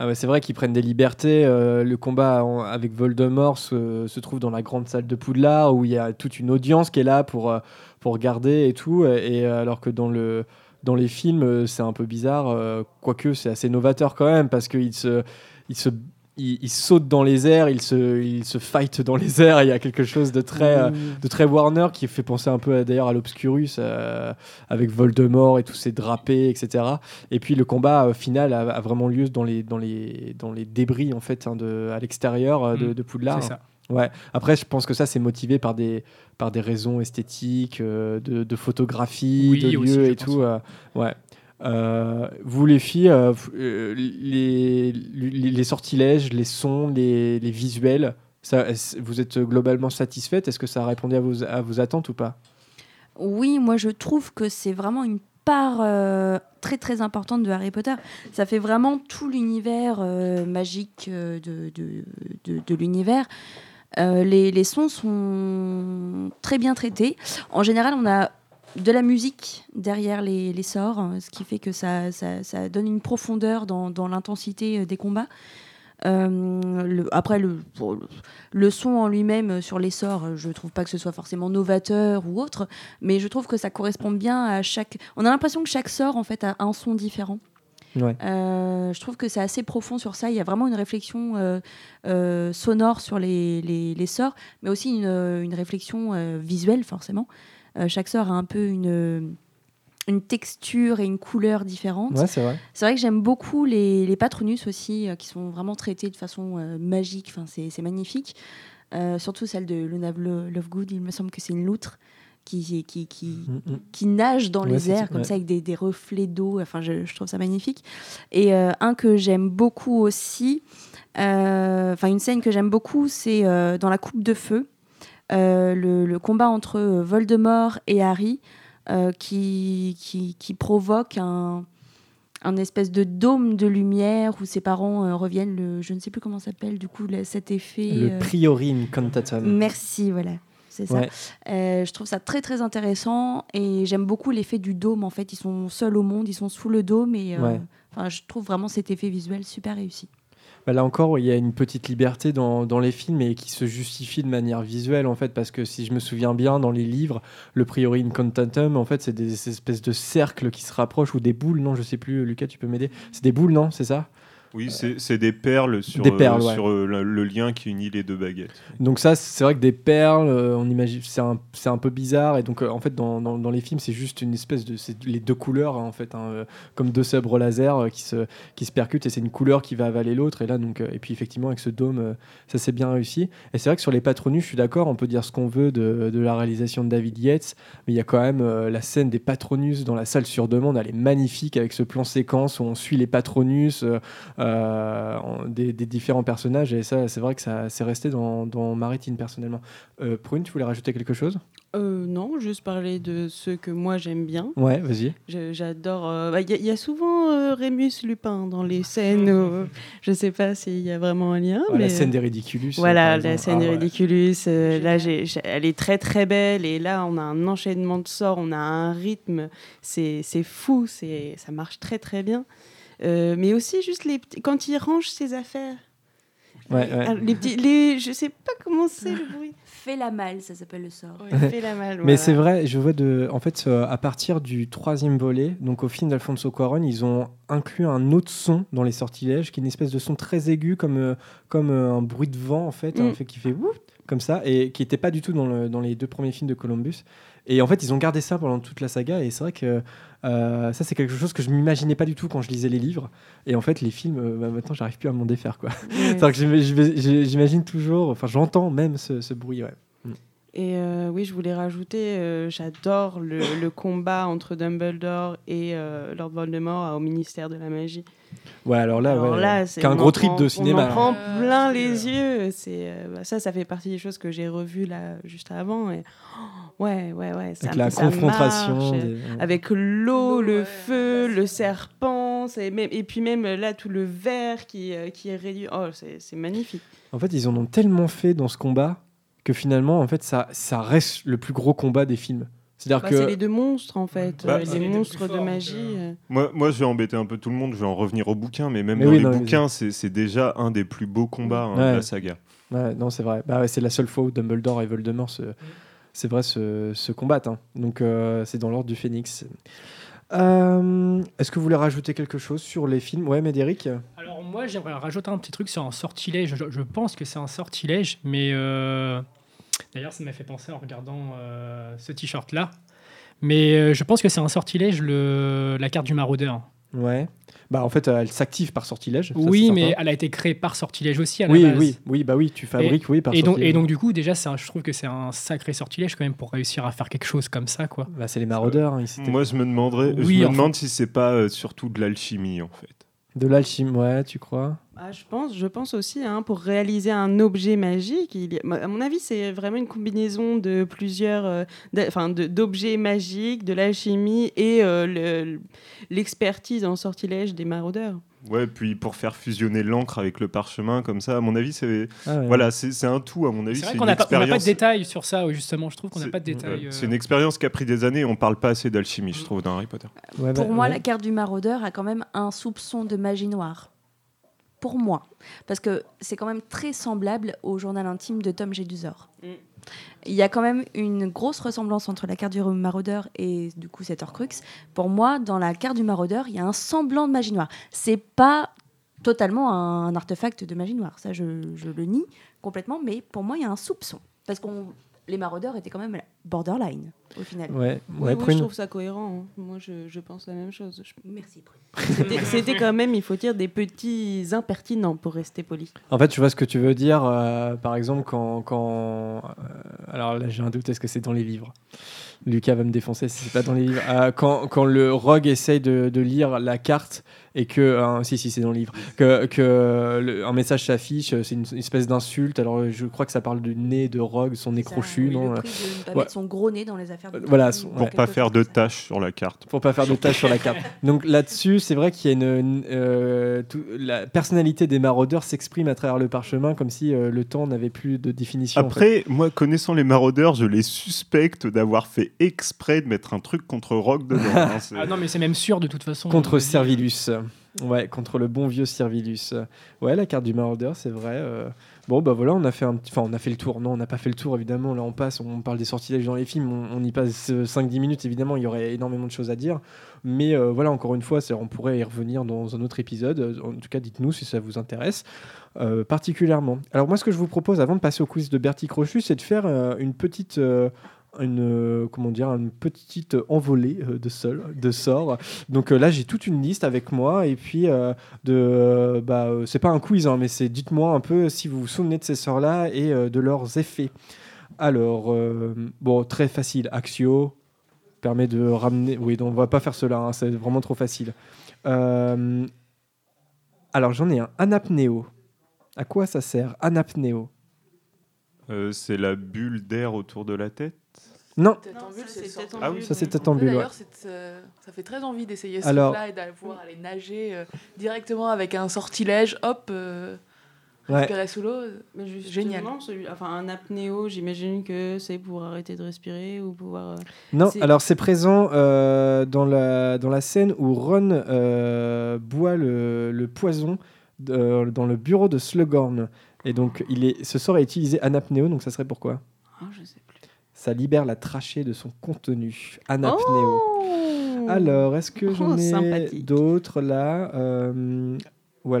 Ah ouais, c'est vrai qu'ils prennent des libertés. euh, le combat en- avec Voldemort se, se trouve dans la grande salle de Poudlard où il y a toute une audience qui est là pour, euh, pour regarder et tout. Et euh, alors que dans, le, dans les films, euh, c'est un peu bizarre. euh, quoique c'est assez novateur quand même parce qu'ils se, ils se, ils sautent dans les airs, ils se, ils se fight dans les *laughs* airs. Il y a quelque chose de très, euh, de très Warner qui fait penser un peu d'ailleurs à l'Obscurus euh, avec Voldemort et tous ces drapés, etc. Et puis le combat final a, a vraiment lieu dans les, dans les, dans les débris en fait hein, de, à l'extérieur de, Mm, de Poudlard. c'est ça. Ouais. Après, je pense que ça c'est motivé par des, par des raisons esthétiques, euh, de, de photographie, Oui, de aussi, je et tout. euh, ouais. Euh, vous les filles, les, les, les sortilèges, les sons, les, les visuels, ça, vous êtes globalement satisfaite? Est-ce que ça a répondu à vos, à vos attentes ou pas? Oui, moi je trouve que c'est vraiment une part euh, très très importante de Harry Potter. Ça fait vraiment tout l'univers euh, magique euh, de, de, de- de l'univers. Euh, les, sons sont très bien traités. En général, on a de la musique derrière les, sorts, hein, ce qui fait que ça, donne une profondeur dans, l'intensité euh, des combats. Euh, après, le, le, son en lui-même sur les sorts, je trouve pas que ce soit forcément novateur ou autre, mais je trouve que ça correspond bien à chaque. On a l'impression que chaque sort en fait a un son différent. Ouais. Euh, je trouve que c'est assez profond sur ça. Il y a vraiment une réflexion euh, euh, sonore sur les, les, les sorts, mais aussi une, une réflexion visuelle, forcément. Chaque sort a un peu une, une texture et une couleur différente. Ouais, c'est vrai. Vrai que j'aime beaucoup les, les patronus aussi, qui sont vraiment traités de façon magique. Enfin, c'est magnifique. Surtout celle de Luna Lo- Lovegood, il me semble que c'est une loutre qui, qui, qui, Mm, mm. qui nage dans Ouais, les airs, comme ouais. ça, avec des, des reflets d'eau. Enfin, je, je trouve ça magnifique. Et euh, un que j'aime beaucoup aussi, euh, enfin, une scène que j'aime beaucoup, c'est euh, dans la Coupe de Feu, le, le combat entre Voldemort et Harry, qui, qui, qui provoque un, un espèce de dôme de lumière où ses parents euh, reviennent. Le, je ne sais plus comment s'appelle, du coup, cet effet. Le euh, priori incantatum. Merci, voilà. C'est ça. Euh, je trouve ça très très intéressant et j'aime beaucoup l'effet du dôme. En fait, ils sont seuls au monde, ils sont sous le dôme et euh, Ouais. je trouve vraiment cet effet visuel super réussi. Bah là encore, il y a une petite liberté dans, dans les films et qui se justifie de manière visuelle en fait, parce que si je me souviens bien, dans les livres, le priori incantatum, en fait, c'est des espèces de cercles qui se rapprochent ou des boules, non Je sais plus, Lucas, tu peux m'aider? C'est des boules, non? C'est ça? Oui, c'est des perles sur, Des euh, perles, ouais. sur euh, le, le lien qui unit les deux baguettes. Donc ça, c'est vrai que des perles, euh, on imagine, c'est un, peu bizarre. Et donc, en fait, dans, dans, dans les films, c'est juste une espèce de, c'est les deux couleurs, hein, en fait, hein, comme deux sabres laser qui se, qui se percutent. Et c'est une couleur qui va avaler l'autre. Et là, donc, et puis effectivement, avec ce dôme, ça c'est bien réussi. Et c'est vrai que sur les patronus, je suis d'accord, on peut dire ce qu'on veut de, de la réalisation de David Yates, mais il y a quand même euh, la scène des patronus dans la salle sur demande. Elle est magnifique avec ce plan séquence où on suit les patronus euh, des, des différents personnages. Et ça, c'est vrai que ça c'est resté dans, dans ma rétine personnellement. Euh, Prune, tu voulais rajouter quelque chose? Euh, non, juste parler de ceux que moi j'aime bien. Ouais, vas-y. J'adore. euh, bah, Il y, a- il y a souvent euh, Rémus Lupin dans les scènes. où- *laughs* je sais pas s'il y a vraiment un lien. Ouais, mais... La scène des ridiculus. euh, Voilà, la scène Ah des ouais. Ridiculus. euh, là, elle est très très belle. Et là, on a un enchaînement de sorts, on a un rythme. C'est c'est fou, c'est ça marche très très bien. Euh, mais aussi juste les petits- quand il range ses affaires. Ouais, les, ouais. ah, les petits, les, je sais pas comment c'est le bruit. *laughs* Fais la malle, ça s'appelle le sort. Ouais, fait la malle. Mais c'est vrai, je vois de, en fait, euh, à partir du troisième volet, donc au film d'Alfonso Cuarón, ils ont inclus un autre son dans les sortilèges, qui est une espèce de son très aigu, comme, euh, comme euh, un bruit de vent, en fait, Mm. un fait qui fait wouh, comme ça, et qui n'était pas du tout dans, le- dans les deux premiers films de Columbus. Et en fait, ils ont gardé ça pendant toute la saga, et c'est vrai que euh, ça, c'est quelque chose que je m'imaginais pas du tout quand je lisais les livres. Et en fait, les films, euh, bah, maintenant, j'arrive plus à m'en défaire, quoi. *laughs* C'est-à-dire que j'im- j'im- j'imagine toujours, enfin, j'entends même ce, ce bruit, ouais. Et euh, oui, je voulais rajouter, euh, j'adore le, le combat entre Dumbledore et euh, Lord Voldemort au ministère de la magie. Ouais, alors là, Alors ouais, là, c'est- on gros trip prend- de cinéma. On en prend plein les yeux. C'est euh, bah, ça, ça fait partie des choses que j'ai revues là juste avant. Et oh, ouais, ouais, ouais. Ça, Avec la ça confrontation. marche. des- Avec l'eau, le ouais, feu, la le serpent. même, et puis même là tout le verre qui, euh, qui est réduit. Oh, c'est c'est magnifique. En fait, ils en ont tellement fait dans ce combat que finalement, en fait, ça, ça reste le plus gros combat des films. C'est-à-dire Bah, que C'est les deux monstres en fait, Bah, euh, les monstres de magie. donc, euh. Moi, moi, je vais embêter un peu tout le monde, je vais en revenir au bouquin, mais même Mais dans oui, les non, mais- bouquins, c'est c'est déjà un des plus beaux combats hein, Ouais. de la saga. Ouais, non, c'est vrai. Bah, ouais, c'est la seule fois où Dumbledore et Voldemort se, c'est vrai, se, se combattent. hein. Donc, euh, c'est dans l'ordre du Phénix. Euh, Est-ce que vous voulez rajouter quelque chose sur les films? Ouais, Médéric Alors moi, j'aimerais rajouter un petit truc sur un sortilège. Je, je pense que c'est un sortilège, mais euh, d'ailleurs, ça m'a fait penser en regardant euh, ce t-shirt-là. Mais euh, je pense que c'est un sortilège, le, la carte du maraudeur. Ouais. Bah, en fait, euh, elle s'active par sortilège. oui, mais elle a été créée par sortilège aussi à la Oui, base. oui, oui, bah oui, tu fabriques, oui, par Et donc, sortilège. et donc, du coup, déjà, c'est un- je trouve que c'est un sacré sortilège quand même pour réussir à faire quelque chose comme ça, quoi. Bah, c'est les maraudeurs. hein, Moi, je me demanderais, je me demande si c'est pas euh, surtout de l'alchimie en fait. De l'alchimie, ouais, tu crois? Ah, je pense, je pense aussi, hein, pour réaliser un objet magique, il a- à mon avis, c'est vraiment une combinaison de plusieurs, euh, enfin, d'objets magiques, de l'alchimie et euh, le- l'expertise en sortilège des maraudeurs. Ouais, puis pour faire fusionner l'encre avec le parchemin comme ça, à mon avis, c'est Ah ouais. voilà, c'est un tout. À mon avis, C'est vrai qu'on n'a pas, de détails sur ça, justement. Je trouve qu'on n'a pas de détails. ouais, euh. C'est une expérience qui a pris des années. et On parle pas assez d'alchimie, je trouve, dans Harry Potter. Ouais, Pour bah, moi, ouais. la carte du maraudeur a quand même un soupçon de magie noire. Pour moi. Parce que c'est quand même très semblable au journal intime de Tom Jedusor. Mm. Il y a quand même une grosse ressemblance entre la carte du maraudeur et du coup cet Horcrux. Pour moi, dans la carte du maraudeur, il y a un semblant de magie noire. C'est pas totalement un artefact de magie noire. Ça, je, je le nie complètement. Mais pour moi, il y a un soupçon. Parce que les maraudeurs étaient quand même borderline, au final. Ouais, oui, je trouve ça cohérent. hein. Moi, je, je pense la même chose. Je- Merci, Prune. C'était c'était quand même, il faut dire, des petits impertinents pour rester poli. En fait, tu vois ce que tu veux dire. euh, par exemple, quand. quand euh, alors là, j'ai un doute, est-ce que c'est dans les livres? Lucas va me défoncer si c'est pas dans les livres. Euh, quand, quand le rogue essaye de, de lire la carte et que. hein, si, si, c'est dans le livre. Que, que le- un message s'affiche, c'est une, une espèce d'insulte. Alors, je crois que ça parle du nez de rogue, son nez crochu, non le euh, prix de ne pas ouais. mettre son gros nez dans les affaires de Euh, voilà, son- Pour quelque pas faire de tâches sur la carte. pour pas faire de tâches sur la carte. Donc là-dessus, c'est vrai qu'il y a une, une, euh, tout- la personnalité des maraudeurs s'exprime à travers le parchemin comme si euh, le temps n'avait plus de définition. en fait. Après, moi, connaissant les maraudeurs, je les suspecte d'avoir fait exprès de mettre un truc contre Rogue dedans. hein, *laughs* Ah non, mais c'est même sûr de toute façon. contre Servilus. Ouais, contre le bon vieux Servilus. Ouais, la carte du maraudeur, c'est vrai. euh. Bon, bah voilà, on a fait un. Enfin, on a fait le tour. Non, on n'a pas fait le tour, évidemment. Là, on passe, on parle des sortilèges dans les films. On, y passe euh, 5-10 minutes, évidemment. Il y aurait énormément de choses à dire. Mais euh, voilà, encore une fois, on pourrait y revenir dans un autre épisode. Euh, En tout cas, dites-nous si ça vous intéresse euh, particulièrement. Alors, moi, ce que je vous propose, avant de passer au quiz de Bertie Crochu, c'est de faire euh, une petite... une euh, comment dire une petite envolée euh, de sol de sorts. Donc euh, là j'ai toute une liste avec moi. Et puis euh, de bah c'est pas un quiz hein, mais c'est dites-moi un peu si vous vous souvenez de ces sorts là et de leurs effets. Alors bon très facile. Axio permet de ramener oui donc on va pas faire cela hein, c'est vraiment trop facile. Alors j'en ai un. Anapnéo à quoi ça sert anapnéo c'est la bulle d'air autour de la tête? Non Ah oui, ça c'est donc. tête en bulle ouais. D'ailleurs, euh, ça fait très envie d'essayer ce Alors- truc-là et d'aller voir aller nager euh, directement avec un sortilège, hop, euh, Ouais. respirer sous l'eau. Génial. Celui, enfin, un apnéo, j'imagine que c'est pour arrêter de respirer ou pouvoir. euh, Non, alors c'est présent euh, dans, la, dans la scène où Ron euh, boit le, le poison dans le bureau de Slughorn. Et donc, il est, ce sort est utilisé anapnéo, donc ça serait pourquoi? Ah, je sais. Ça libère la trachée de son contenu. Anapnéo. Oh Alors, est-ce que j'en Oh, ai d'autres là? Euh,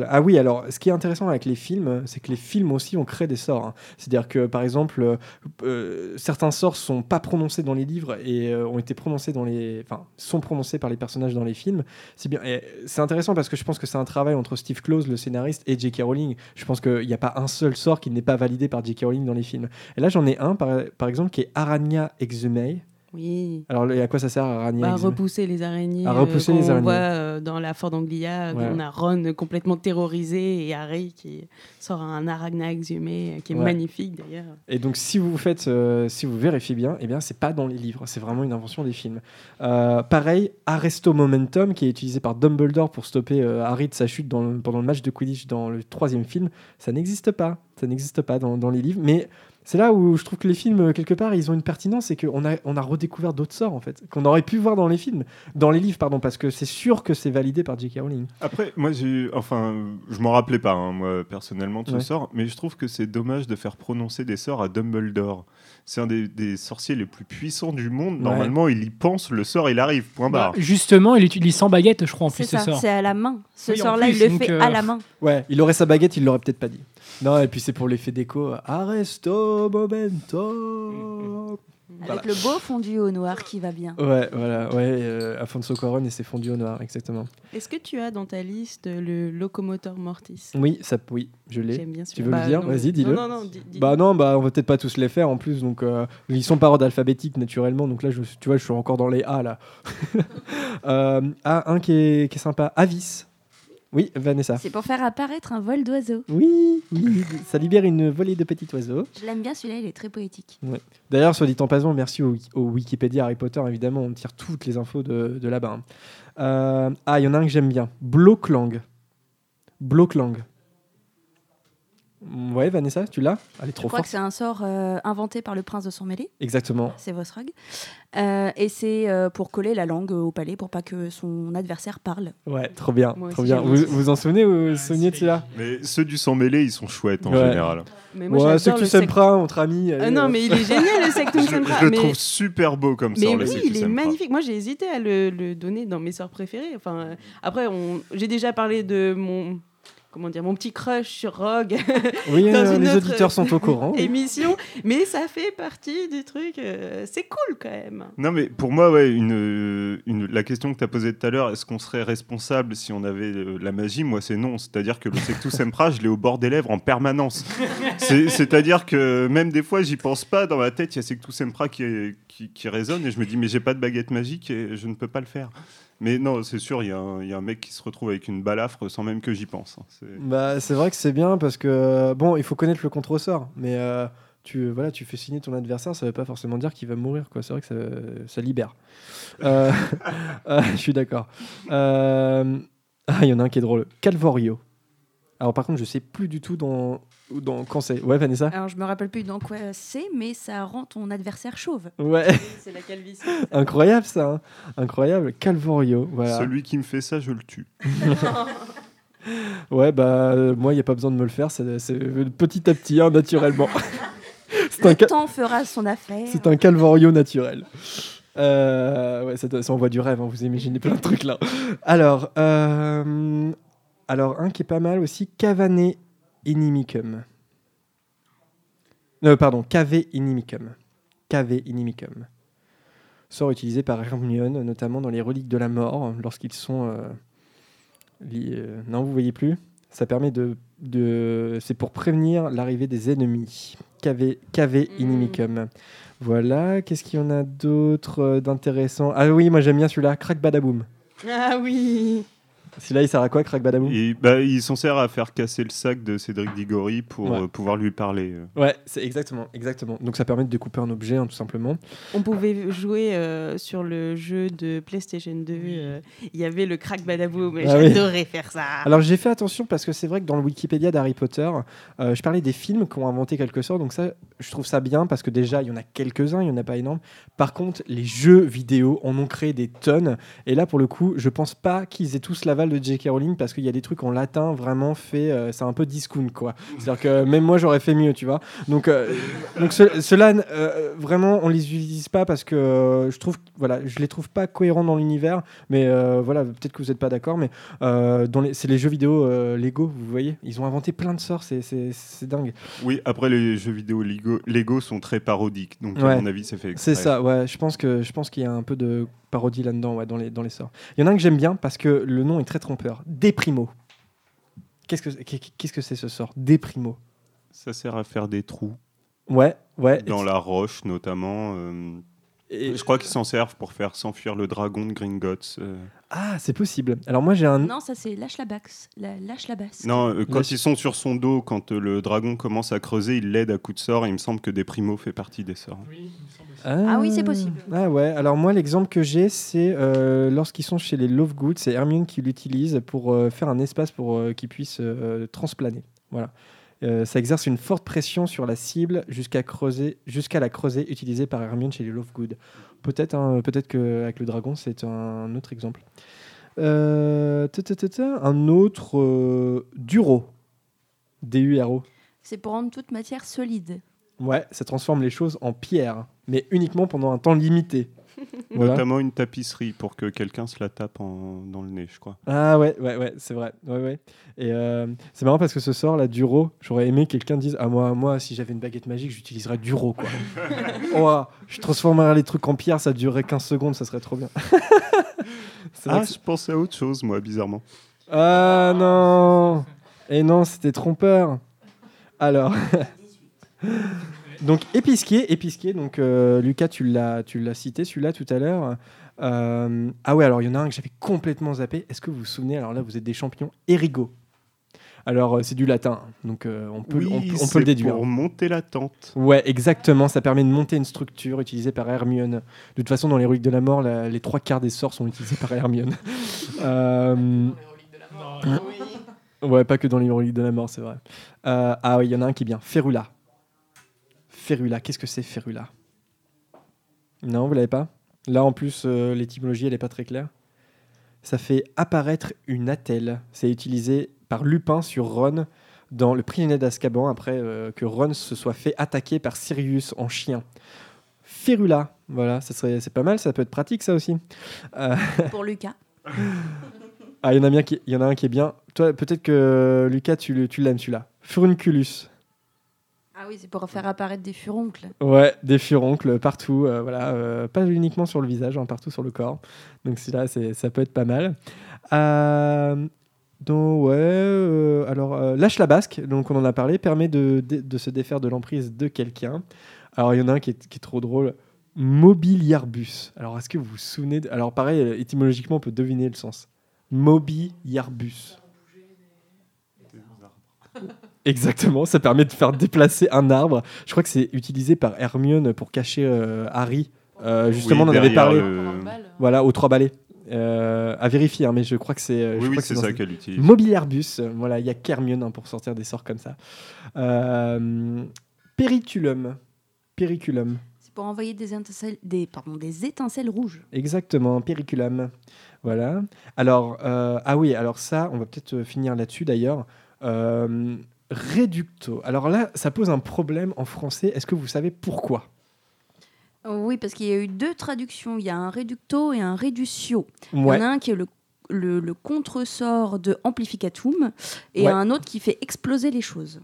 Ah oui, alors ce qui est intéressant avec les films, c'est que les films aussi ont créé des sorts. hein. C'est-à-dire que par exemple, euh, euh, certains sorts sont pas prononcés dans les livres et euh, ont été prononcés dans les, enfin, sont prononcés par les personnages dans les films. C'est bien. C'est intéressant parce que je pense que c'est un travail entre Steve Close, le scénariste, et J.K. Rowling. Je pense qu'il n'y a pas un seul sort qui n'est pas validé par J.K. Rowling dans les films. Et là, j'en ai un par, par exemple qui est Aranya Exhumei. Oui. Alors, à quoi ça sert Aranya Bah, Exhumei repousser les araignées. À repousser euh, les araignées. voit euh, dans la Ford Anglia, Ouais. on a Ron complètement terrorisé et Harry qui sort un arachna exhumé euh, qui est Ouais. magnifique d'ailleurs. Et donc, si vous faites, euh, si vous vérifiez bien, eh bien, c'est pas dans les livres, c'est vraiment une invention des films. Euh, pareil, Arresto Momentum, qui est utilisé par Dumbledore pour stopper euh, Harry de sa chute dans le- pendant le match de Quidditch dans le troisième film, ça n'existe pas. Ça n'existe pas dans, dans les livres, mais c'est là où je trouve que les films, euh, quelque part, ils ont une pertinence, c'est qu'on a, on a redécouvert d'autres sorts, en fait, qu'on aurait pu voir dans les films, dans les livres, pardon, parce que c'est sûr que c'est validé par J.K. Rowling. Après, moi, j'ai, enfin, je m'en rappelais pas, hein, moi, personnellement, de ce Ouais. sort, mais je trouve que c'est dommage de faire prononcer des sorts à Dumbledore. C'est un des, des sorciers les plus puissants du monde. Ouais. Normalement, il y pense, le sort, il arrive, point Bah, barre. justement, il utilise sans baguette, je crois, en plus, C'est ce ça, sort. c'est à la main. Ce Oui, sort-là, plus, il le fait euh, à la main. Ouais, il aurait sa baguette, il l'aurait peut-être pas dit. Non, et puis c'est pour l'effet d'écho. Arresto Momentum. Avec le beau fondu au noir qui va bien. Ouais, voilà, ouais, euh, Afonso Cuarón et ses fondus au noir, exactement. Est-ce que tu as dans ta liste le locomoteur mortis? Oui, ça, oui, je l'ai. J'aime bien Tu veux Bah, le dire Vas-y, dis-le. Non, non, non, dis- dis- Bah non, bah on va peut-être pas tous les faire en plus, donc euh, ils sont par ordre alphabétique naturellement, donc là, je, tu vois, je suis encore dans les A là. *laughs* euh, ah, un qui est, qui est sympa, Avis. Oui, Vanessa. C'est pour faire apparaître un vol d'oiseaux. Oui, oui, ça libère une volée de petits oiseaux. Je l'aime bien celui-là, il est très poétique. Ouais. D'ailleurs, soit dit en passant, merci au, au Wikipédia Harry Potter, évidemment, on tire toutes les infos de, de là-bas. hein. Euh, ah, il y en a un que j'aime bien. Bloklang. Bloklang. Ouais, Vanessa, tu l'as? Elle est Je trop crois que forte. c'est un sort euh, inventé par le prince de Sang-Mêlé. Exactement. C'est Vosrog. Euh, et c'est euh, pour coller la langue au palais pour pas que son adversaire parle. Ouais, trop bien. Moi Trop aussi, bien. Vous vous en souvenez, vous vous souvenez de celui-là Mais ceux du sang mêlé, ils sont chouettes en Ouais. général. Mais moi, Ouais, ceux que le tu entre amis. Allez, non, euh. mais il est génial le Sectum *laughs* Je, Sempra. je le mais... trouve super beau comme Mais sort, le oui, il est magnifique. Moi, j'ai hésité à le, le donner dans mes sorts préférés. Enfin, euh, après, on... j'ai déjà parlé de mon comment dire mon petit crush sur Rogue *laughs* Oui, *laughs* dans euh, une les autre auditeurs sont au courant. *laughs* émission, mais ça fait partie du truc. euh, c'est cool quand même. Non, mais pour moi, ouais, une, une- la question que tu as posée tout à l'heure, est-ce qu'on serait responsable si on avait euh, la magie? Moi, c'est non. C'est-à-dire que le Sectus Sempra, je l'ai au bord des lèvres en permanence. C'est- C'est-à-dire que même des fois, j'y pense pas. Dans ma tête, il y a Sectus Sempra qui, est- qui, résonne et je me dis, mais j'ai pas de baguette magique et je ne peux pas le faire. Mais non, c'est sûr, il y, a un- mec qui se retrouve avec une balafre sans même que j'y pense. hein. C'est- Bah, c'est vrai que c'est bien parce que bon, il faut connaître le contre-sort, mais euh, tu voilà, tu fais signer ton adversaire, ça veut pas forcément dire qu'il va mourir quoi. C'est vrai que ça, libère. Euh, *laughs* euh, je suis d'accord. Ah, il y en a un qui est drôle. Calvorio. Alors par contre, je sais plus du tout dans dans quand c'est. Ouais, Vanessa. Alors je me rappelle plus dans quoi c'est, mais ça rend ton adversaire chauve. Ouais, C'est la calvitie. *laughs* incroyable ça. hein. Incroyable. Calvorio. Voilà. Celui qui me fait ça, je le tue. *laughs* Ouais, bah euh, moi, il y a pas besoin de me le faire. C'est petit à petit, hein, naturellement. *laughs* Le temps fera son affaire. C'est un calvorio naturel. Euh, ouais, ça, ça envoie du rêve, hein, vous imaginez plein de trucs là. Alors, euh, alors un qui est pas mal aussi, Cavane Inimicum. Euh, pardon, Cave Inimicum. Cave Inimicum. Sort utilisé par Hermione, notamment dans les reliques de la mort, lorsqu'ils sont... euh, li- euh, non, vous voyez plus? Ça permet de... de C'est pour prévenir l'arrivée des ennemis. Cave, Cave Inimicum. Voilà, qu'est-ce qu'il y en a d'autre euh, d'intéressant? Ah oui, moi j'aime bien celui-là, Crack Badaboom. Ah oui. Celui-là, il sert à quoi, Crack Badaboom Et, bah, il s'en sert à faire casser le sac de Cédric Diggory pour Ouais. euh, pouvoir lui parler. euh. Ouais, c'est exactement, exactement. Donc ça permet de découper un objet, hein, tout simplement. On pouvait jouer euh, sur le jeu de PlayStation 2. euh, Il y avait le crack badaboum. Ah oui. J'adorais faire ça. Alors j'ai fait attention parce que c'est vrai que dans le Wikipédia d'Harry Potter, euh, je parlais des films qui ont inventé quelque sorte, donc ça, je trouve ça bien parce que déjà, il y en a quelques-uns, il n'y en a pas énorme. Par contre, les jeux vidéo en ont créé des tonnes, et là, pour le coup, je pense pas qu'ils aient tous l'aval mal de J.K. Rowling parce qu'il y a des trucs en latin vraiment fait, euh, c'est un peu discount quoi. C'est-à-dire que même moi j'aurais fait mieux, tu vois. Donc, euh, donc ce- ceux-là, euh, vraiment, on les utilise pas parce que je trouve, voilà, je les trouve pas cohérents dans l'univers. Mais voilà, peut-être que vous n'êtes pas d'accord, mais dans les, c'est les jeux vidéo Lego, vous voyez, ils ont inventé plein de sorts, c'est, dingue. Oui, après les jeux vidéo Lego, Lego sont très parodiques, donc Ouais. à mon avis c'est fait exprès. C'est ça, ouais. Je pense que je pense qu'il y a un peu de parodie là-dedans, ouais, dans les dans les sorts. Il y en a un que j'aime bien parce que le nom est très trompeur. Déprimo. Qu'est-ce que qu'est-ce que c'est ce sort? Déprimo. Ça sert à faire des trous Ouais, ouais. dans la roche notamment. euh, Et- Je crois qu'ils s'en servent pour faire s'enfuir le dragon de Gringotts. euh. Ah, c'est possible. Alors moi j'ai un. Non, ça c'est lâche la basse. La, lâche la basse. Non, euh, quand ils sont sur son dos, quand euh, le dragon commence à creuser, il l'aide à coups de sort. Et il me semble que des primo fait partie des sorts. Ah oui, c'est possible. Ah ouais. Alors moi l'exemple que j'ai c'est euh, lorsqu'ils sont chez les Lovegood, c'est Hermione qui l'utilise pour euh, faire un espace pour euh, qu'ils puissent euh, transplaner. Voilà. Euh, ça exerce une forte pression sur la cible jusqu'à creuser, jusqu'à la creuser utilisée par Hermione chez les Lovegood. Peut-être, hein, qu'avec le dragon, c'est un autre exemple. Euh, ta, ta, ta, ta, un autre euh, Duro. D-U-R-O. C'est pour rendre toute matière solide. Ouais, ça transforme les choses en pierre, mais uniquement pendant un temps limité. *laughs* Voilà. Notamment une tapisserie pour que quelqu'un se la tape en- dans le nez, je crois. Ah ouais, ouais, ouais, c'est vrai. Ouais, ouais. Et euh, c'est marrant parce que ce sort, là, Duro, j'aurais aimé que quelqu'un dise Ah, moi, moi, si j'avais une baguette magique, j'utiliserais Duro, quoi. *laughs* Ouah, je transformerais les trucs en pierre, ça durerait 15 secondes, ça serait trop bien. *laughs* Ah, que je pensais à autre chose, moi, bizarrement. Ah non Et non, c'était trompeur. Alors. Donc épisquier, épisquier. Donc euh, Lucas, tu l'as, tu l'as cité celui-là tout à l'heure. Euh, ah ouais, alors il y en a un que j'avais complètement zappé. Est-ce que vous vous souvenez? Alors là, vous êtes des champions. Erigo. Alors euh, c'est du latin, donc euh, on peut, Oui, on peut, on peut c'est le déduire. Pour monter la tente. Ouais, exactement. Ça permet de monter une structure utilisée par Hermione. De toute façon, dans les reliques de la mort, la- les trois quarts des sorts sont utilisés par Hermione. Euh, Ouais, *laughs* pas que dans les reliques de la mort, c'est vrai. Euh, ah oui, il y en a un qui est bien. Ferula. Ferula, qu'est-ce que c'est Ferula Non, vous l'avez pas? Là, en plus, euh, l'étymologie, elle n'est pas très claire. Ça fait apparaître une attelle. C'est utilisé par Lupin sur Ron dans Le prisonnier d'Azkaban après euh, que Ron se soit fait attaquer par Sirius en chien. Ferula, voilà, ça serait, c'est pas mal, ça peut être pratique ça aussi. Euh, *laughs* Pour Lucas. ah, il y en a bien qui, il y en a un qui est bien. Toi, peut-être que Lucas, tu, tu l'aimes celui-là. Furunculus. Ah oui, c'est pour faire apparaître des furoncles. Ouais, des furoncles partout, euh, voilà, euh, pas uniquement sur le visage, hein, partout sur le corps. Donc c'est, ça peut être pas mal. Euh, donc ouais, alors lâche la basque, donc on en a parlé, permet de, de, se défaire de l'emprise de quelqu'un. Alors il y en a un qui est, trop drôle, mobiliarbus. Alors est-ce que vous vous souvenez de- Alors pareil, étymologiquement, on peut deviner le sens. Mobiliarbus. Exactement, ça permet de faire déplacer un arbre. Je crois que c'est utilisé par Hermione pour cacher euh, Harry. Euh, justement, Oui, on en avait parlé. le- Voilà, aux trois balais. Euh, à vérifier, hein, mais je crois que c'est. euh, je Oui, oui, crois que c'est ça qu'elle utilise. Mobiliarbus, euh, voilà, il y a qu'Hermione hein, pour sortir des sorts comme ça. Euh, Periculum. Periculum. C'est pour envoyer des étincelles, des, pardon, des étincelles rouges. Exactement, Periculum. Voilà. Alors, euh, ah oui, alors ça, on va peut-être finir là-dessus d'ailleurs. Euh, Reducto. Alors là, ça pose un problème en français. Est-ce que vous savez pourquoi? Euh, Oui, parce qu'il y a eu deux traductions. Il y a un reducto et un reducio. Ouais. Il y en a un qui est le, le, le contresort de amplificatum et Ouais. un autre qui fait exploser les choses.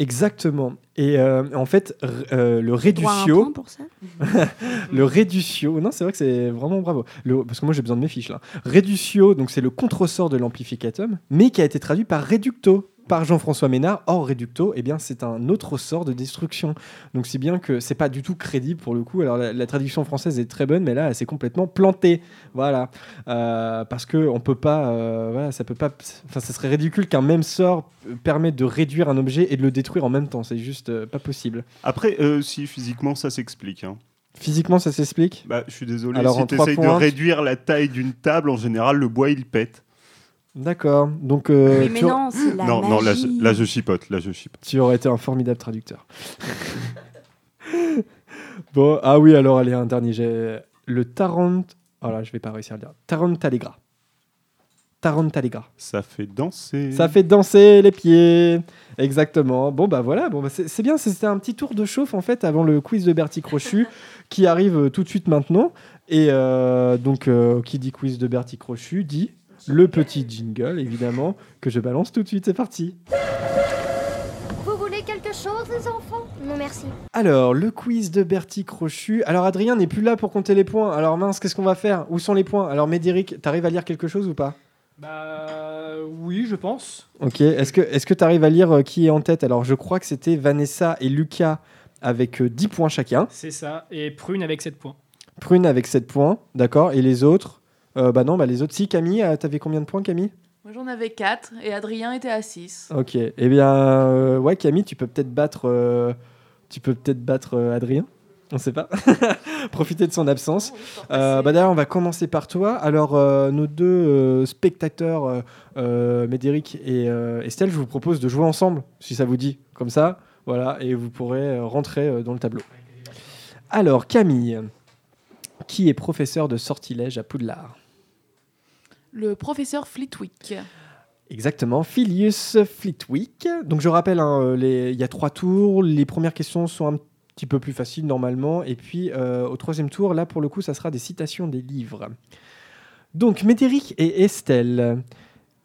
Exactement. Et euh, en fait, euh, le point pour ça? *laughs* Le reducio, non, c'est vrai que c'est vraiment bravo. Le- parce que moi j'ai besoin de mes fiches là. Reducio, donc c'est le contresort de l'amplificatum, mais qui a été traduit par reducto par Jean-François Ménard. Or reducto, eh bien c'est un autre sort de destruction. Donc c'est bien que c'est pas du tout crédible pour le coup. Alors la, la traduction française est très bonne, mais là elle s'est complètement plantée. Voilà, Euh, parce que on peut pas, euh, voilà, ça peut pas. Enfin, ça serait ridicule qu'un même sort permette de réduire un objet et de le détruire en même temps. C'est juste euh, pas possible. Après, si physiquement ça s'explique. hein. Physiquement, ça s'explique? Bah, je suis désolé. Alors, si tu essayes de points, réduire la taille d'une table, en général, le bois il pète. D'accord. Donc, euh, Oui, mais tu, non, c'est la non, non, là, je- magie. là je chipote. Là je chipote. tu aurais été un formidable traducteur. *laughs* bon, ah oui, alors allez, un dernier. J'ai le Tarant. Oh là, je vais pas réussir à le dire. Tarantalegra. Tarantalegra. Ça fait danser. Ça fait danser les pieds. Exactement. Bon, bah voilà, bon, bah, c'est c'est bien. C'était un petit tour de chauffe en fait avant le quiz de Bertie Crochu qui arrive euh, tout de suite maintenant. Et euh, donc, euh, qui dit quiz de Bertie Crochu dit le petit jingle, évidemment, que je balance tout de suite. C'est parti. Vous voulez quelque chose, les enfants? Non, merci. Alors, le quiz de Bertie Crochu. Alors, Adrien n'est plus là pour compter les points. Alors, mince, qu'est-ce qu'on va faire? Où sont les points? Alors, Médéric, t'arrives à lire quelque chose ou pas? Bah oui, je pense. Ok. Est-ce que est-ce que tu arrives à lire euh, qui est en tête? Alors, je crois que c'était Vanessa et Lucas avec euh, 10 points chacun. C'est ça. Et Prune avec 7 points. Prune avec 7 points, d'accord? Et les autres? Euh, Bah non, bah les autres. Si, Camille, euh, t'avais combien de points, Camille? Moi j'en avais 4 et Adrien était à 6. Ok. Eh bien, euh, ouais, Camille, tu peux peut-être battre, tu peux peut-être battre Adrien. On sait pas. *laughs* Profiter de son absence. Euh, bah d'ailleurs, on va commencer par toi. Alors, euh, nos deux euh, spectateurs, Médéric et Estelle, je vous propose de jouer ensemble, si ça vous dit. Comme ça, voilà, et vous pourrez rentrer dans le tableau. Alors, Camille, qui est professeur de sortilège à Poudlard? Le professeur Flitwick. Exactement, Philius Flitwick. Donc je rappelle, hein, euh, il y a trois tours. Les premières questions sont un petit peu plus faciles normalement. Et puis euh, au troisième tour, là pour le coup, ça sera des citations des livres. Donc Médéric et Estelle,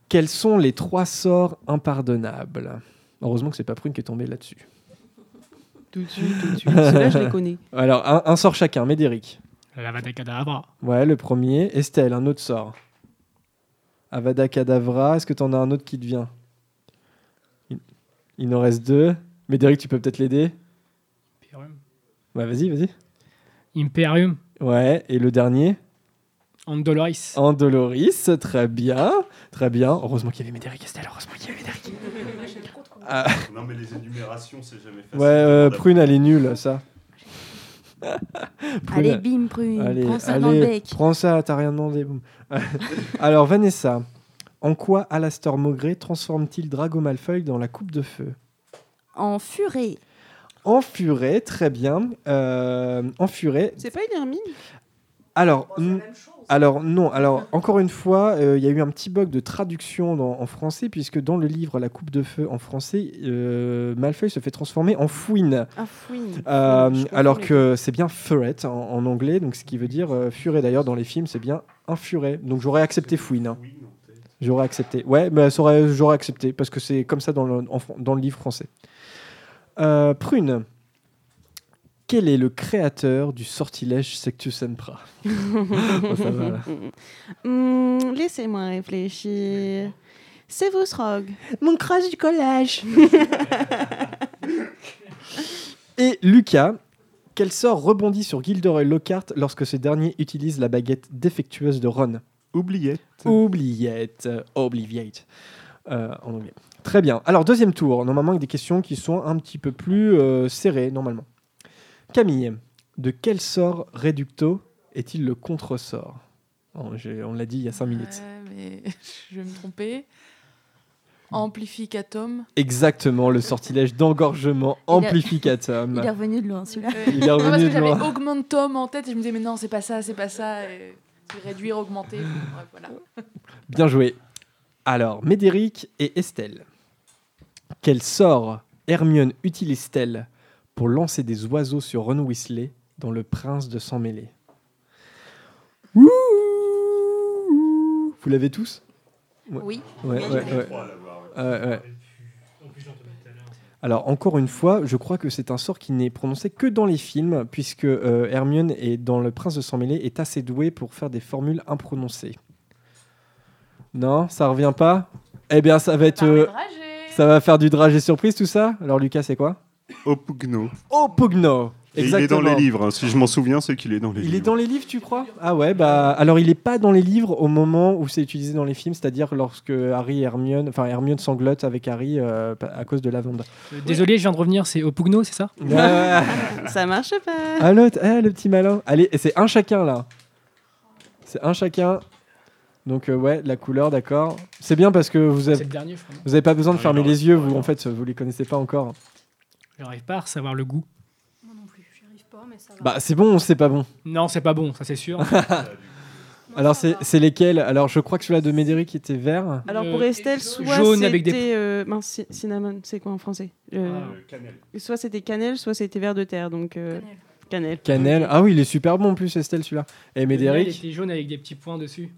quels sont les trois sorts impardonnables? Heureusement que c'est pas Prune qui est tombée là-dessus. Tout de suite, tout de suite. Ceux-là, je les connais. *laughs* Alors un, un sort chacun, Médéric. L'Avada Kedavra. Ouais, le premier. Estelle, un autre sort. Avada Kedavra, est-ce que tu en as un autre qui te vient? Il, il en reste deux. Médéric, tu peux peut-être l'aider? Imperium. Ouais, vas-y, vas-y. Imperium. Ouais, et le dernier? Andoloris. Andoloris, très bien, très bien. Heureusement qu'il y avait Médéric Estelle, heureusement qu'il y avait Médéric. Ah, Non, mais les énumérations, c'est jamais facile. ouais, euh, Prune, elle est nulle, ça. *laughs* Allez, bim, prune. Allez, Prends ça allez, dans le bec. Prends ça, t'as rien demandé. *laughs* Alors, Vanessa, en quoi Alastor Maugré transforme-t-il Drago Malfoy dans la coupe de feu? En furée. En furet, très bien. Euh, en furet. C'est pas une hermine? Alors, n- alors non. Alors encore une fois, euh, il y a eu un petit bug de traduction dans- en français puisque dans le livre La coupe de feu en français, euh, Malfoy se fait transformer en fouine. Un fouine. Euh, alors que c'est bien furet en, en anglais, donc ce qui veut dire euh, furet. D'ailleurs, dans les films, c'est bien un furet. Donc j'aurais accepté fouine. hein. J'aurais accepté. Ouais, mais j'aurais accepté parce que c'est comme ça dans le, en dans le livre français. Euh, Prune, quel est le créateur du sortilège Sectus Sempra *laughs* Oh, ça va, là. Hmm, Laissez-moi réfléchir. C'est vous, Rogue. Mon crush du collège. *laughs* Et Lucas, quel sort rebondit sur Gilderoy Lockhart lorsque ce dernier utilise la baguette défectueuse de Ron Oubliette. Oubliette. Obliviate. euh, en anglais. Très bien. Alors, deuxième tour. Normalement, avec des questions qui sont un petit peu plus euh, serrées, normalement. Camille, de quel sort Reducto est-il le contre-sort? On l'a dit il y a cinq minutes. Ouais, mais *laughs* je vais me tromper. Amplificatum. Exactement, le sortilège d'engorgement amplificatum. *laughs* Il est revenu de loin, celui-là. Il est Non, parce revenu que de j'avais loin. augmentum en tête et je me disais, mais non, c'est pas ça, c'est pas ça. Et réduire, augmenter. Bref, voilà. Bien joué. Alors, Médéric et Estelle. Quel sort Hermione utilise-t-elle pour lancer des oiseaux sur Ron Weasley dans Le Prince de Sang Mêlé Vous l'avez tous? Oui. Ouais, Bien ouais, joué. ouais. Ouais, ouais. Alors, encore une fois, je crois que c'est un sort qui n'est prononcé que dans les films, puisque euh, Hermione est dans Le Prince de Sang Mêlé est assez douée pour faire des formules imprononcées. Non, ça revient pas? Eh bien, ça va être. euh, ça va faire du dragé surprise, tout ça? Alors, Lucas, c'est quoi? Opugno. Opugno Et il est dans les livres. hein. Si je m'en souviens, c'est qu'il est dans les Il livres. est dans les livres, tu crois? Ah ouais, bah alors il est pas dans les livres au moment où c'est utilisé dans les films, c'est-à-dire lorsque Harry et Hermione, enfin Hermione sanglote avec Harry euh, à cause de la vende. Euh, Désolé, je viens de revenir, c'est Opugno, c'est ça? Ouais, ouais. Ça marche pas. Ah l'autre, ah, le petit malin. Allez, et c'est un chacun là. C'est un chacun. Donc euh, ouais, la couleur, d'accord. C'est bien parce que vous avez, le dernier, je crois. vous avez pas besoin de Ah, fermer il les yeux, vous il en en fait, vous les connaissez pas encore. J'arrive pas à savoir le goût. Moi non plus, j'y arrive pas, mais ça va. Bah c'est bon, c'est pas bon. Non, c'est pas bon, ça c'est sûr. *laughs* Alors, c'est c'est lesquels? Alors, je crois que celui-là de Médéric était vert. Alors Euh, pour Estelle, soit jaune avec des- c'était euh, mince, cinnamon, c'est quoi en français? Euh, Soit c'était cannelle, soit c'était vert de terre, donc euh, cannelle. Cannelle. Ah oui, il est super bon en plus, Estelle, celui-là. Et Il Médéric? était jaune avec des petits points dessus.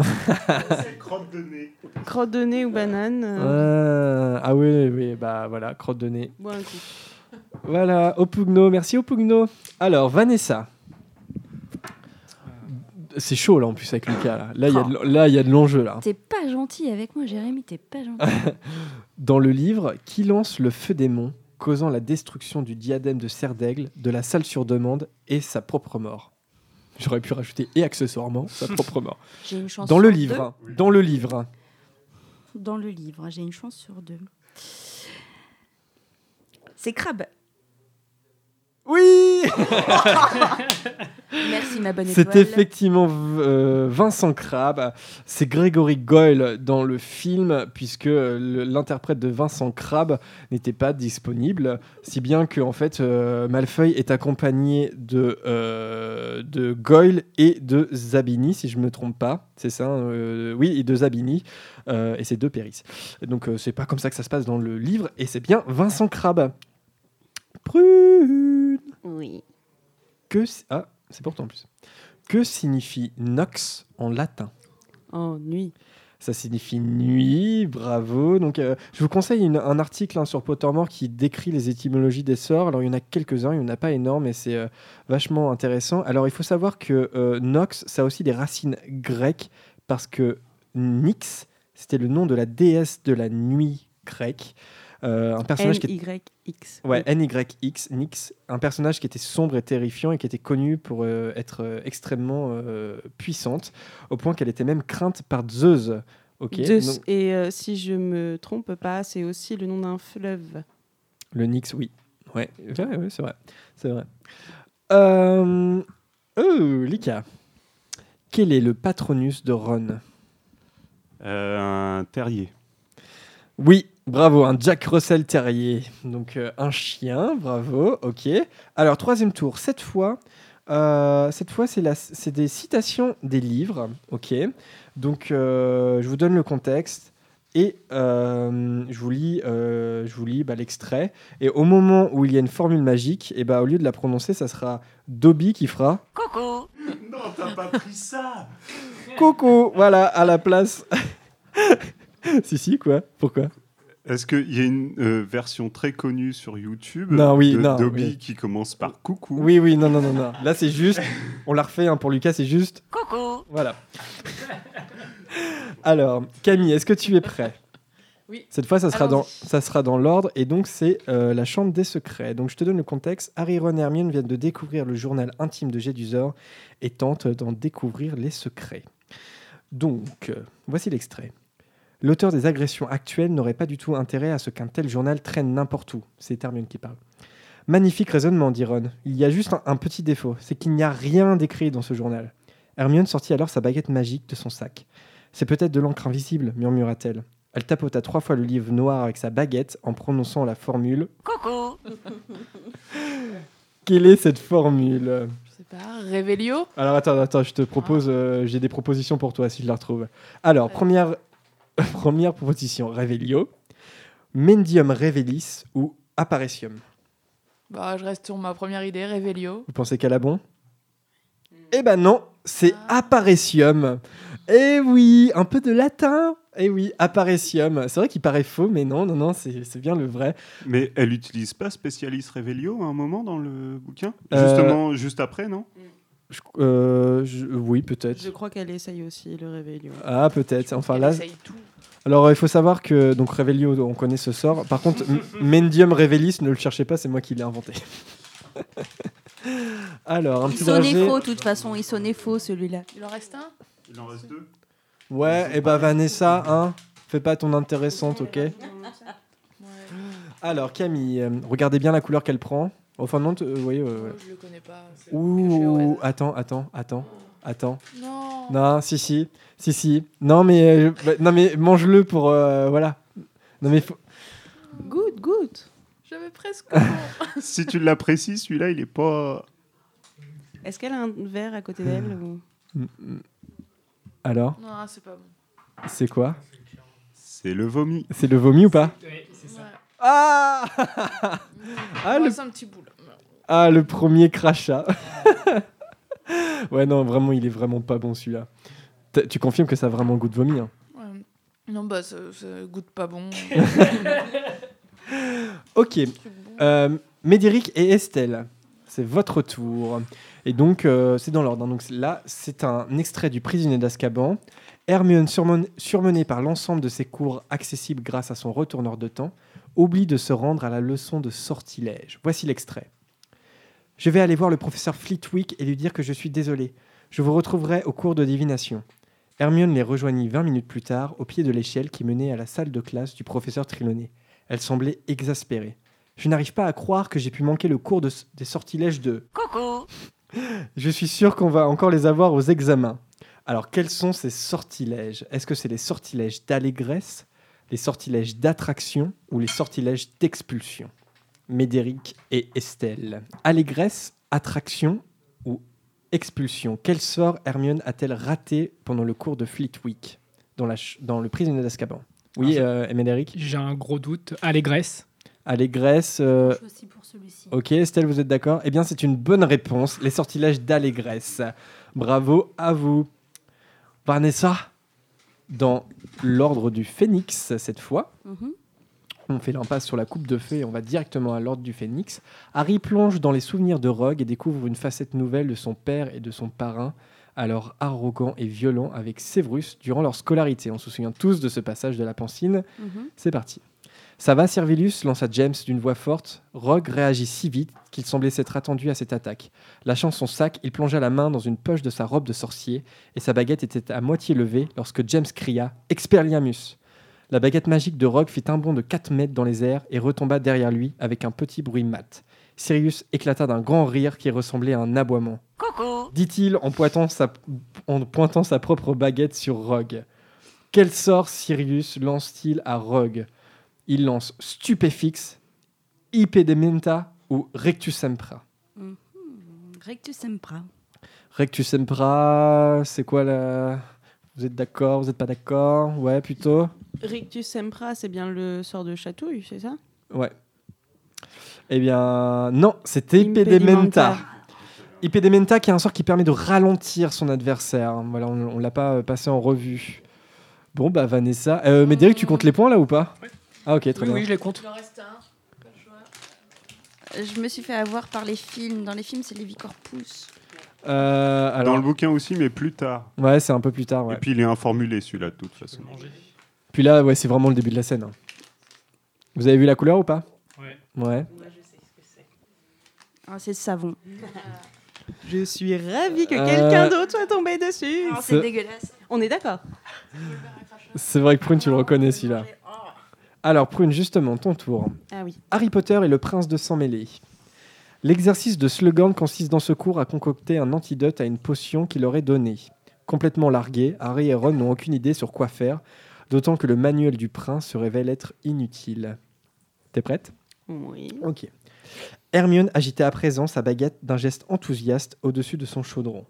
*laughs* Crotte de nez. Crotte de nez ou banane. euh, Ah, ah oui, oui, bah voilà, crotte de nez. bois un coup. Voilà, Opugno, merci Opugno. Alors, Vanessa. C'est chaud là en plus avec Lucas. Là, là il y a de- là, il y a de l'enjeu là. T'es pas gentil avec moi, Jérémy, t'es pas gentil. *laughs* Dans le livre, qui lance le feu démon, causant la destruction du diadème de cerf d'aigle, de la salle sur demande et sa propre mort? J'aurais pu rajouter et accessoirement sa *laughs* propre mort. J'ai une chance Dans le livre, dans le livre. Dans le livre, j'ai une chance sur deux. C'est crabe. Oui *laughs* Merci ma bonne C'est étoile. effectivement euh, Vincent Crabbe. C'est Gregory Goyle dans le film, puisque le- l'interprète de Vincent Crabbe n'était pas disponible. Si bien que en fait, euh, Malfeuille est accompagné de, euh, de Goyle et de Zabini, si je ne me trompe pas. C'est ça euh, Oui, et de Zabini. euh, et c'est deux Péris. Donc, euh, c'est pas comme ça que ça se passe dans le livre. Et c'est bien Vincent Crabbe. Prune Oui. que ah, c'est pourtant en plus. Que signifie nox en latin? Oh, nuit. Ça signifie nuit, bravo. Donc, euh, je vous conseille une- un article hein, sur Pottermore qui décrit les étymologies des sorts. Alors, il y en a quelques-uns, il n'y en a pas énorme, mais c'est euh, vachement intéressant. Alors, il faut savoir que euh, nox, ça a aussi des racines grecques, parce que Nyx, c'était le nom de la déesse de la nuit grecque. Euh, un personnage qui est N-Y-X. Ouais, NYX, Nyx, un personnage qui était sombre et terrifiant et qui était connu pour euh, être euh, extrêmement euh, puissante, au point qu'elle était même crainte par Zeus. Ok. Zeus. donc, Et euh, si je me trompe pas, c'est aussi le nom d'un fleuve. le Nyx, oui. Ouais, ouais, ouais, c'est vrai. C'est vrai. Euh... Oh, Lika. Quel est le patronus de Ron Euh, un terrier. Oui, bravo, un Jack Russell Terrier. Donc euh, un chien, bravo, ok. Alors troisième tour, cette fois, euh, cette fois c'est la- c'est des citations des livres, ok. Donc euh, je vous donne le contexte et euh, je vous lis, euh, je vous lis bah, l'extrait. Et au moment où il y a une formule magique, et bah, au lieu de la prononcer, ça sera Dobby qui fera *laughs* Non, t'as pas pris ça Coucou, voilà, à la place. *laughs* si, si, quoi Pourquoi? Est-ce qu'il y a une euh, version très connue sur YouTube Non, oui, de non, Dobby oui. qui commence par coucou? Oui, oui, non, non, non, non. Là, c'est juste. On l'a refait hein, pour Lucas, c'est juste. Coucou Voilà. Alors, Camille, est-ce que tu es prêt? Oui. Cette fois, ça sera dans, ça sera dans l'ordre, et donc c'est euh, la chambre des secrets. Donc, je te donne le contexte. Harry, Ron et Hermione viennent de découvrir le journal intime de Gédusor et tentent d'en découvrir les secrets. Donc, euh, voici l'extrait. L'auteur des agressions actuelles n'aurait pas du tout intérêt à ce qu'un tel journal traîne n'importe où. C'est Hermione qui parle. Magnifique raisonnement, dit Ron. Il y a juste un, un petit défaut, c'est qu'il n'y a rien d'écrit dans ce journal. Hermione sortit alors sa baguette magique de son sac. C'est peut-être de l'encre invisible, murmura-t-elle. Elle tapota trois fois le livre noir avec sa baguette en prononçant la formule Coucou *laughs* Quelle est cette formule? Je sais pas, Revelio Alors attends, attends, je te propose, euh, j'ai des propositions pour toi si je la retrouve. Alors, première, *laughs* première proposition, Revelio, Mendium Revelis ou Apparitium. Bah, je reste sur ma première idée, Revelio. Vous pensez qu'elle a bon? Eh ben non, c'est Apparitium. Eh oui, un peu de latin. Eh oui, Apparitium. C'est vrai qu'il paraît faux, mais non, non, non, c'est bien le vrai. Mais elle n'utilise pas Specialis Revelio à un moment dans le bouquin? Euh, Justement, juste après, non? Je- euh, je- oui, peut-être. Je crois qu'elle essaye aussi le réveillon. Ah, peut-être. Enfin Elle là, essaye tout. Alors euh, il faut savoir que donc Revelio, on connaît ce sort. Par contre, Mendium Revelis, ne le cherchez pas, c'est moi qui l'ai inventé. *laughs* alors, un Il petit sonnait dragé. faux, de toute façon, il sonnait faux celui-là. Il en reste un? Il en reste deux. Ouais, et bah Vanessa, hein, fais pas ton intéressante, ok? Alors Camille, euh, regardez bien la couleur qu'elle prend. Enfin non, t- euh, vous voyez. euh, Je le connais pas. c'est au Ouh, attends, attends, attends, attends. Non. Non, si, si, si, si. Non, mais, euh, bah, non, mais mange-le pour, euh, voilà. Non, mais faut- Good, good. J'avais presque. *laughs* si tu l'apprécies, celui-là, il est pas. Est-ce qu'elle a un verre à côté d'elle ou- Mm, mm. Alors, Non, c'est pas bon. c'est quoi C'est le vomi. C'est le vomi ou pas Ouais, c'est ça. Ah *laughs* Ah, le, un petit bout là. ah, le premier crachat. *laughs* ouais, non, vraiment, il est vraiment pas bon celui-là. Tu confirmes que ça a vraiment goût de vomi hein. Non, bah, ça, ça goûte pas bon. *laughs* Ok. Euh, Médéric et Estelle, c'est votre tour. Et donc, euh, c'est dans l'ordre. hein. Donc là, c'est un extrait du Prisonnier d'Azkaban. Hermione, surmenée par l'ensemble de ses cours accessibles grâce à son retourneur de temps, oublie de se rendre à la leçon de sortilège. Voici l'extrait. Je vais aller voir le professeur Flitwick et lui dire que je suis désolé. Je vous retrouverai au cours de divination. Hermione les rejoignit 20 minutes plus tard au pied de l'échelle qui menait à la salle de classe du professeur Trelawney. Elle semblait exaspérée. Je n'arrive pas à croire que j'ai pu manquer le cours de- des sortilèges de. *laughs* Coucou Je suis sûr qu'on va encore les avoir aux examens. Alors, quels sont ces sortilèges? Est-ce que c'est les sortilèges d'allégresse, les sortilèges d'attraction ou les sortilèges d'expulsion? Médéric et Estelle. Allégresse, attraction expulsion Quel sort Hermione a-t-elle raté pendant le cours de Flitwick dans, la ch- dans le prisonnier d'Azkaban? Oui, Ah, euh, Médéric J'ai un gros doute. Allégresse? Allégresse. euh, Je aussi pour celui-ci. Ok, Estelle, vous êtes d'accord? Eh bien, c'est une bonne réponse. Les sortilèges d'allégresse. Bravo à vous. Vanessa, dans l'ordre du phénix, cette fois, Mhm. On fait l'impasse sur la coupe de feu et on va directement à l'ordre du phénix. Harry plonge dans les souvenirs de Rogue et découvre une facette nouvelle de son père et de son parrain, alors arrogant et violent avec Severus durant leur scolarité. On se souvient tous de ce passage de la pancine. Mhm. C'est parti. Ça va, Servilus lança James d'une voix forte. Rogue réagit si vite qu'il semblait s'être attendu à cette attaque. Lâchant son sac, il plongea la main dans une poche de sa robe de sorcier et sa baguette était à moitié levée lorsque James cria Expelliarmus La baguette magique de Rogue fit un bond de 4 mètres dans les airs et retomba derrière lui avec un petit bruit mat. Sirius éclata d'un grand rire qui ressemblait à un aboiement. Coucou Dit-il en pointant, sa, en pointant sa propre baguette sur Rogue. Quel sort Sirius lance-t-il à Rogue? Il lance Stupéfix, Ipedimenta ou Rectus Sempra Mhm. Rectus Sempra. Rectus Sempra, c'est quoi la... Vous êtes d'accord Vous n'êtes pas d'accord Ouais, plutôt Rictus Sempra, c'est bien le sort de chatouille, c'est ça? Ouais. Eh bien, non, c'était Impedimenta. Impedimenta. Qui est un sort qui permet de ralentir son adversaire. Voilà, on ne l'a pas euh, passé en revue. Bon, bah Vanessa. Euh, mais Derek, tu comptes les points là ou pas? Ah, ok, très Oui, bien. oui, je les compte. Il en reste un. Pas le choix. Je me suis fait avoir par les films. Dans les films, c'est Lévi Corpus. Euh, Dans alors, le bouquin aussi, mais plus tard. ouais, c'est un peu plus tard. Ouais. Et puis il est informulé celui-là de toute façon. Puis là, ouais, c'est vraiment le début de la scène. hein. Vous avez vu la couleur ou pas? Ouais. Ouais. Ah, c'est savon. *laughs* Je suis ravie que Euh, quelqu'un d'autre soit tombé dessus. Ah, C'est- c'est dégueulasse. On est d'accord. C'est vrai que Prune, tu le reconnais celui-là. Alors, Prune, justement, ton tour. Ah oui. Harry Potter et le prince de sang mêlé. L'exercice de Slughorn consiste dans ce cours à concocter un antidote à une potion qu'il aurait donnée. Complètement largués, Harry et Ron n'ont aucune idée sur quoi faire, d'autant que le manuel du prince se révèle être inutile. T'es prête? Oui. Ok. Hermione agitait à présent sa baguette d'un geste enthousiaste au-dessus de son chaudron.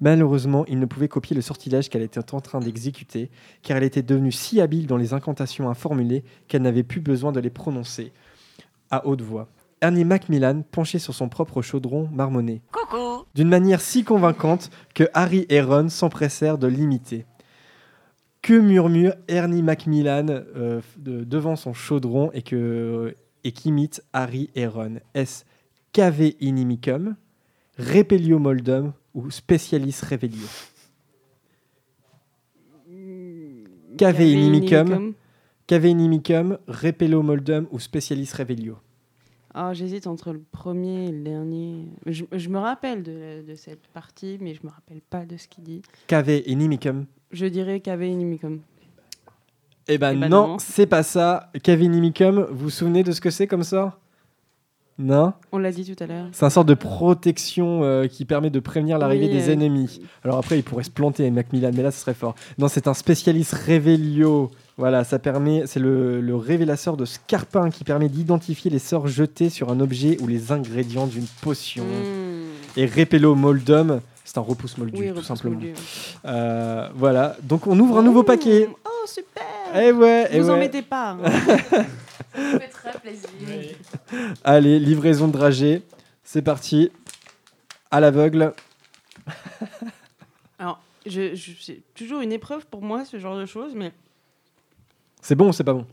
Malheureusement, il ne pouvait copier le sortilège qu'elle était en train d'exécuter, car elle était devenue si habile dans les incantations à formuler qu'elle n'avait plus besoin de les prononcer à haute voix. Ernie Macmillan, penché sur son propre chaudron, marmonnait. Coucou. D'une manière si convaincante que Harry et Ron s'empressèrent de l'imiter. Que murmure Ernie Macmillan euh, de- devant son chaudron et que et qu'imite Harry et Ron? Est-ce Cave inimicum, Repelio moldum ou Specialis revelio? Cave inimicum, Cave inimicum, Repelio moldum ou Specialis revelio? Ah, J'hésite entre le premier et le dernier. Je, je me rappelle de, de cette partie, mais je me rappelle pas de ce qu'il dit. Cave inimicum. Je dirais Cave Inimicum. Eh ben Eh ben non, non. c'est pas ça. Cave inimicum, vous vous souvenez de ce que c'est comme ça Non? On l'a dit tout à l'heure. C'est un sort de protection euh, qui permet de prévenir l'arrivée Oui, des euh, ennemis. Alors après, il pourrait se planter, Macmillan, mais là, ce serait fort. Non, c'est un spécialiste Revelio. Voilà, ça permet, c'est le, le révélateur de Scarpin qui permet d'identifier les sorts jetés sur un objet ou les ingrédients d'une potion. Hmm. Et Repello Moldum, C'est un repousse moldu, Oui, tout repousse simplement. moldu. Euh, voilà, donc on ouvre un nouveau paquet. Oh, super Eh ouais, eh Vous en ouais. mettez pas. hein. Ça me fait très plaisir. *laughs* Allez, livraison de dragée. C'est parti. À l'aveugle. Alors, je, je- c'est toujours une épreuve pour moi, ce genre de choses, mais... C'est bon ou c'est pas bon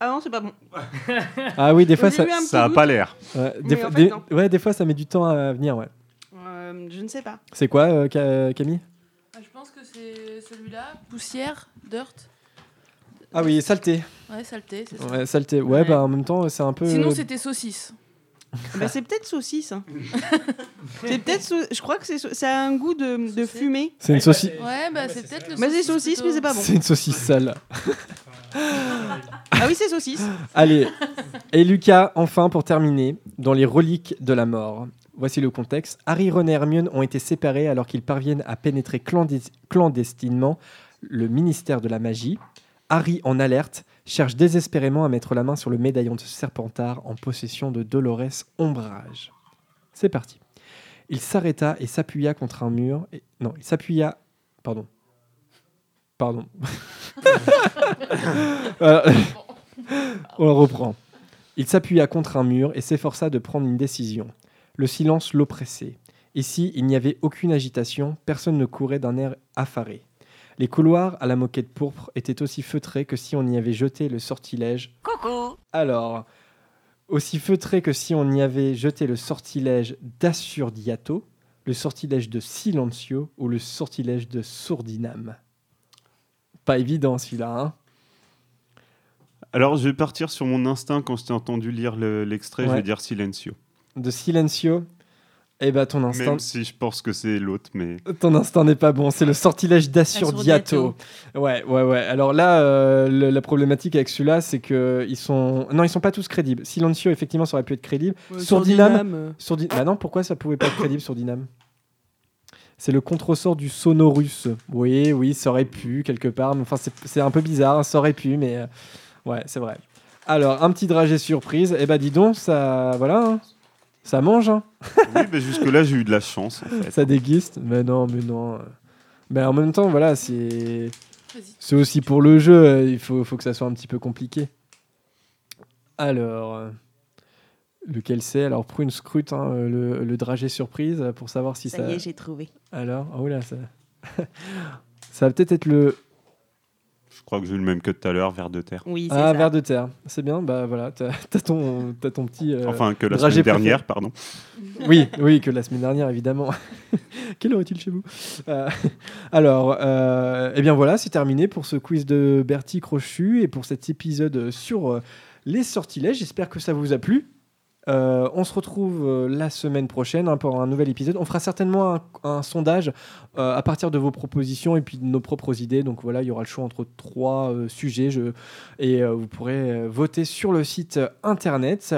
Ah non, c'est pas bon. *laughs* Ah oui, des fois ça. début, un petit Ça a pas l'air. ouais, des, Mais fois, en fait, des- non. ouais, des fois ça met du temps à venir. Ouais. Euh, je ne sais pas. C'est quoi, euh, Ca- Camille Ah, Je pense que c'est celui-là, poussière, dirt. Ah oui, saleté. Ouais, saleté, c'est ça. Ouais, saleté. Ouais, Ouais. bah en même temps, c'est un peu. Sinon, c'était saucisse. *laughs* Bah, c'est peut-être saucisse. hein. *laughs* c'est peut-être. sau- Je crois que c'est. sau- Ça a un goût de, de fumée. C'est une saucisse. Ouais, bah c'est peut-être le Bah, c'est saucisse. mais c'est pas bon. C'est une saucisse sale. Ah oui, c'est saucisse. *laughs* Allez. Et Lucas, enfin pour terminer, dans les reliques de la mort. Voici le contexte. Harry, Ron et Hermione ont été séparés alors qu'ils parviennent à pénétrer clandestinement le ministère de la magie. Harry, en alerte, cherche désespérément à mettre la main sur le médaillon de Serpentard en possession de Dolores Ombrage. C'est parti. Il s'arrêta et s'appuya contre un mur. Non, il s'appuya. Pardon. Pardon. *laughs* On reprend. Il s'appuya contre un mur et s'efforça de prendre une décision. Le silence l'oppressait. Ici, il n'y avait aucune agitation, personne ne courait d'un air affaré. Les couloirs à la moquette pourpre étaient aussi feutrés que si on y avait jeté le sortilège. Coucou Alors, aussi feutrés que si on y avait jeté le sortilège d'Assurdiato, le sortilège de Silencio ou le sortilège de Sourdinam. Pas évident celui-là, hein Alors, je vais partir sur mon instinct quand je t'ai entendu lire le- l'extrait. Je Ouais. vais dire Silencio. De Silencio. Eh ben ton instinct, Même si je pense que c'est l'autre, mais. ton instinct n'est pas bon. C'est le sortilège d'Assurdiato. Ouais, ouais, ouais. Alors là, euh, le- la problématique avec celui-là, c'est que ils sont, non, ils sont pas tous crédibles. Silencio, effectivement, ça aurait pu être crédible. Sourdinam. Sourdi- Bah non, pourquoi ça pouvait pas être crédible sur Dynam C'est le contresort du sonorus. Oui, oui, ça aurait pu quelque part. mais Enfin, c'est c'est un peu bizarre, hein, ça aurait pu, mais euh, ouais, c'est vrai. Alors, un petit dragé surprise. Eh ben, dis donc, ça, voilà, hein. Ça mange, hein. Oui, mais jusque-là, j'ai eu de la chance, en fait. ça déguiste. Mais non, mais non. Mais en même temps, voilà, c'est c'est aussi pour le jeu. Il faut, faut que ça soit un petit peu compliqué. Alors, euh, lequel c'est? Alors, Prune scrute hein, euh, le, le dragé surprise pour savoir si ça. Ça y est, j'ai trouvé. Alors, oh là, ça. *laughs* ça va peut-être être le. Je crois que j'ai eu le même que tout à l'heure, vers de terre. Oui, c'est Ah, vers de terre. C'est bien, bah voilà, t'as as ton, t'as ton petit. euh, Enfin, que la semaine préféré. dernière, pardon. *laughs* Oui, oui, que la semaine dernière, évidemment. *laughs* Quelle heure est-il chez vous? Euh, *laughs* Alors, euh, eh bien voilà, c'est terminé pour ce quiz de Bertie Crochu et pour cet épisode sur euh, les sortilèges. J'espère que ça vous a plu. Euh, on se retrouve euh, la semaine prochaine hein, pour un nouvel épisode. On fera certainement un, sondage euh, à partir de vos propositions et puis de nos propres idées. Donc voilà, il y aura le choix entre trois sujets je- et vous pourrez voter sur le site internet.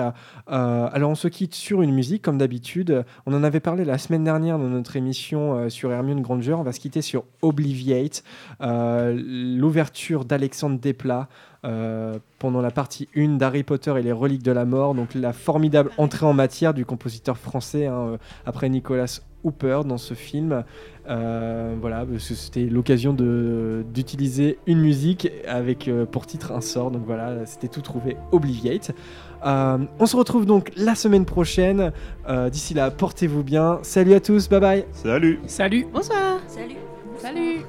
Alors on se quitte sur une musique comme d'habitude. On en avait parlé la semaine dernière dans notre émission sur Hermione Granger. On va se quitter sur Obliviate, l'ouverture d'Alexandre Desplat. Euh, pendant la partie 1 d'Harry Potter et les reliques de la mort, donc la formidable entrée en matière du compositeur français hein, euh, après Nicolas Hooper dans ce film. Euh, voilà, parce que c'était l'occasion de- d'utiliser une musique avec euh, pour titre un sort. Donc voilà, c'était tout trouvé Obliviate. Euh, on se retrouve donc la semaine prochaine. Euh, D'ici là, portez-vous bien. Salut à tous, bye bye. Salut Salut Bonsoir. Salut. Salut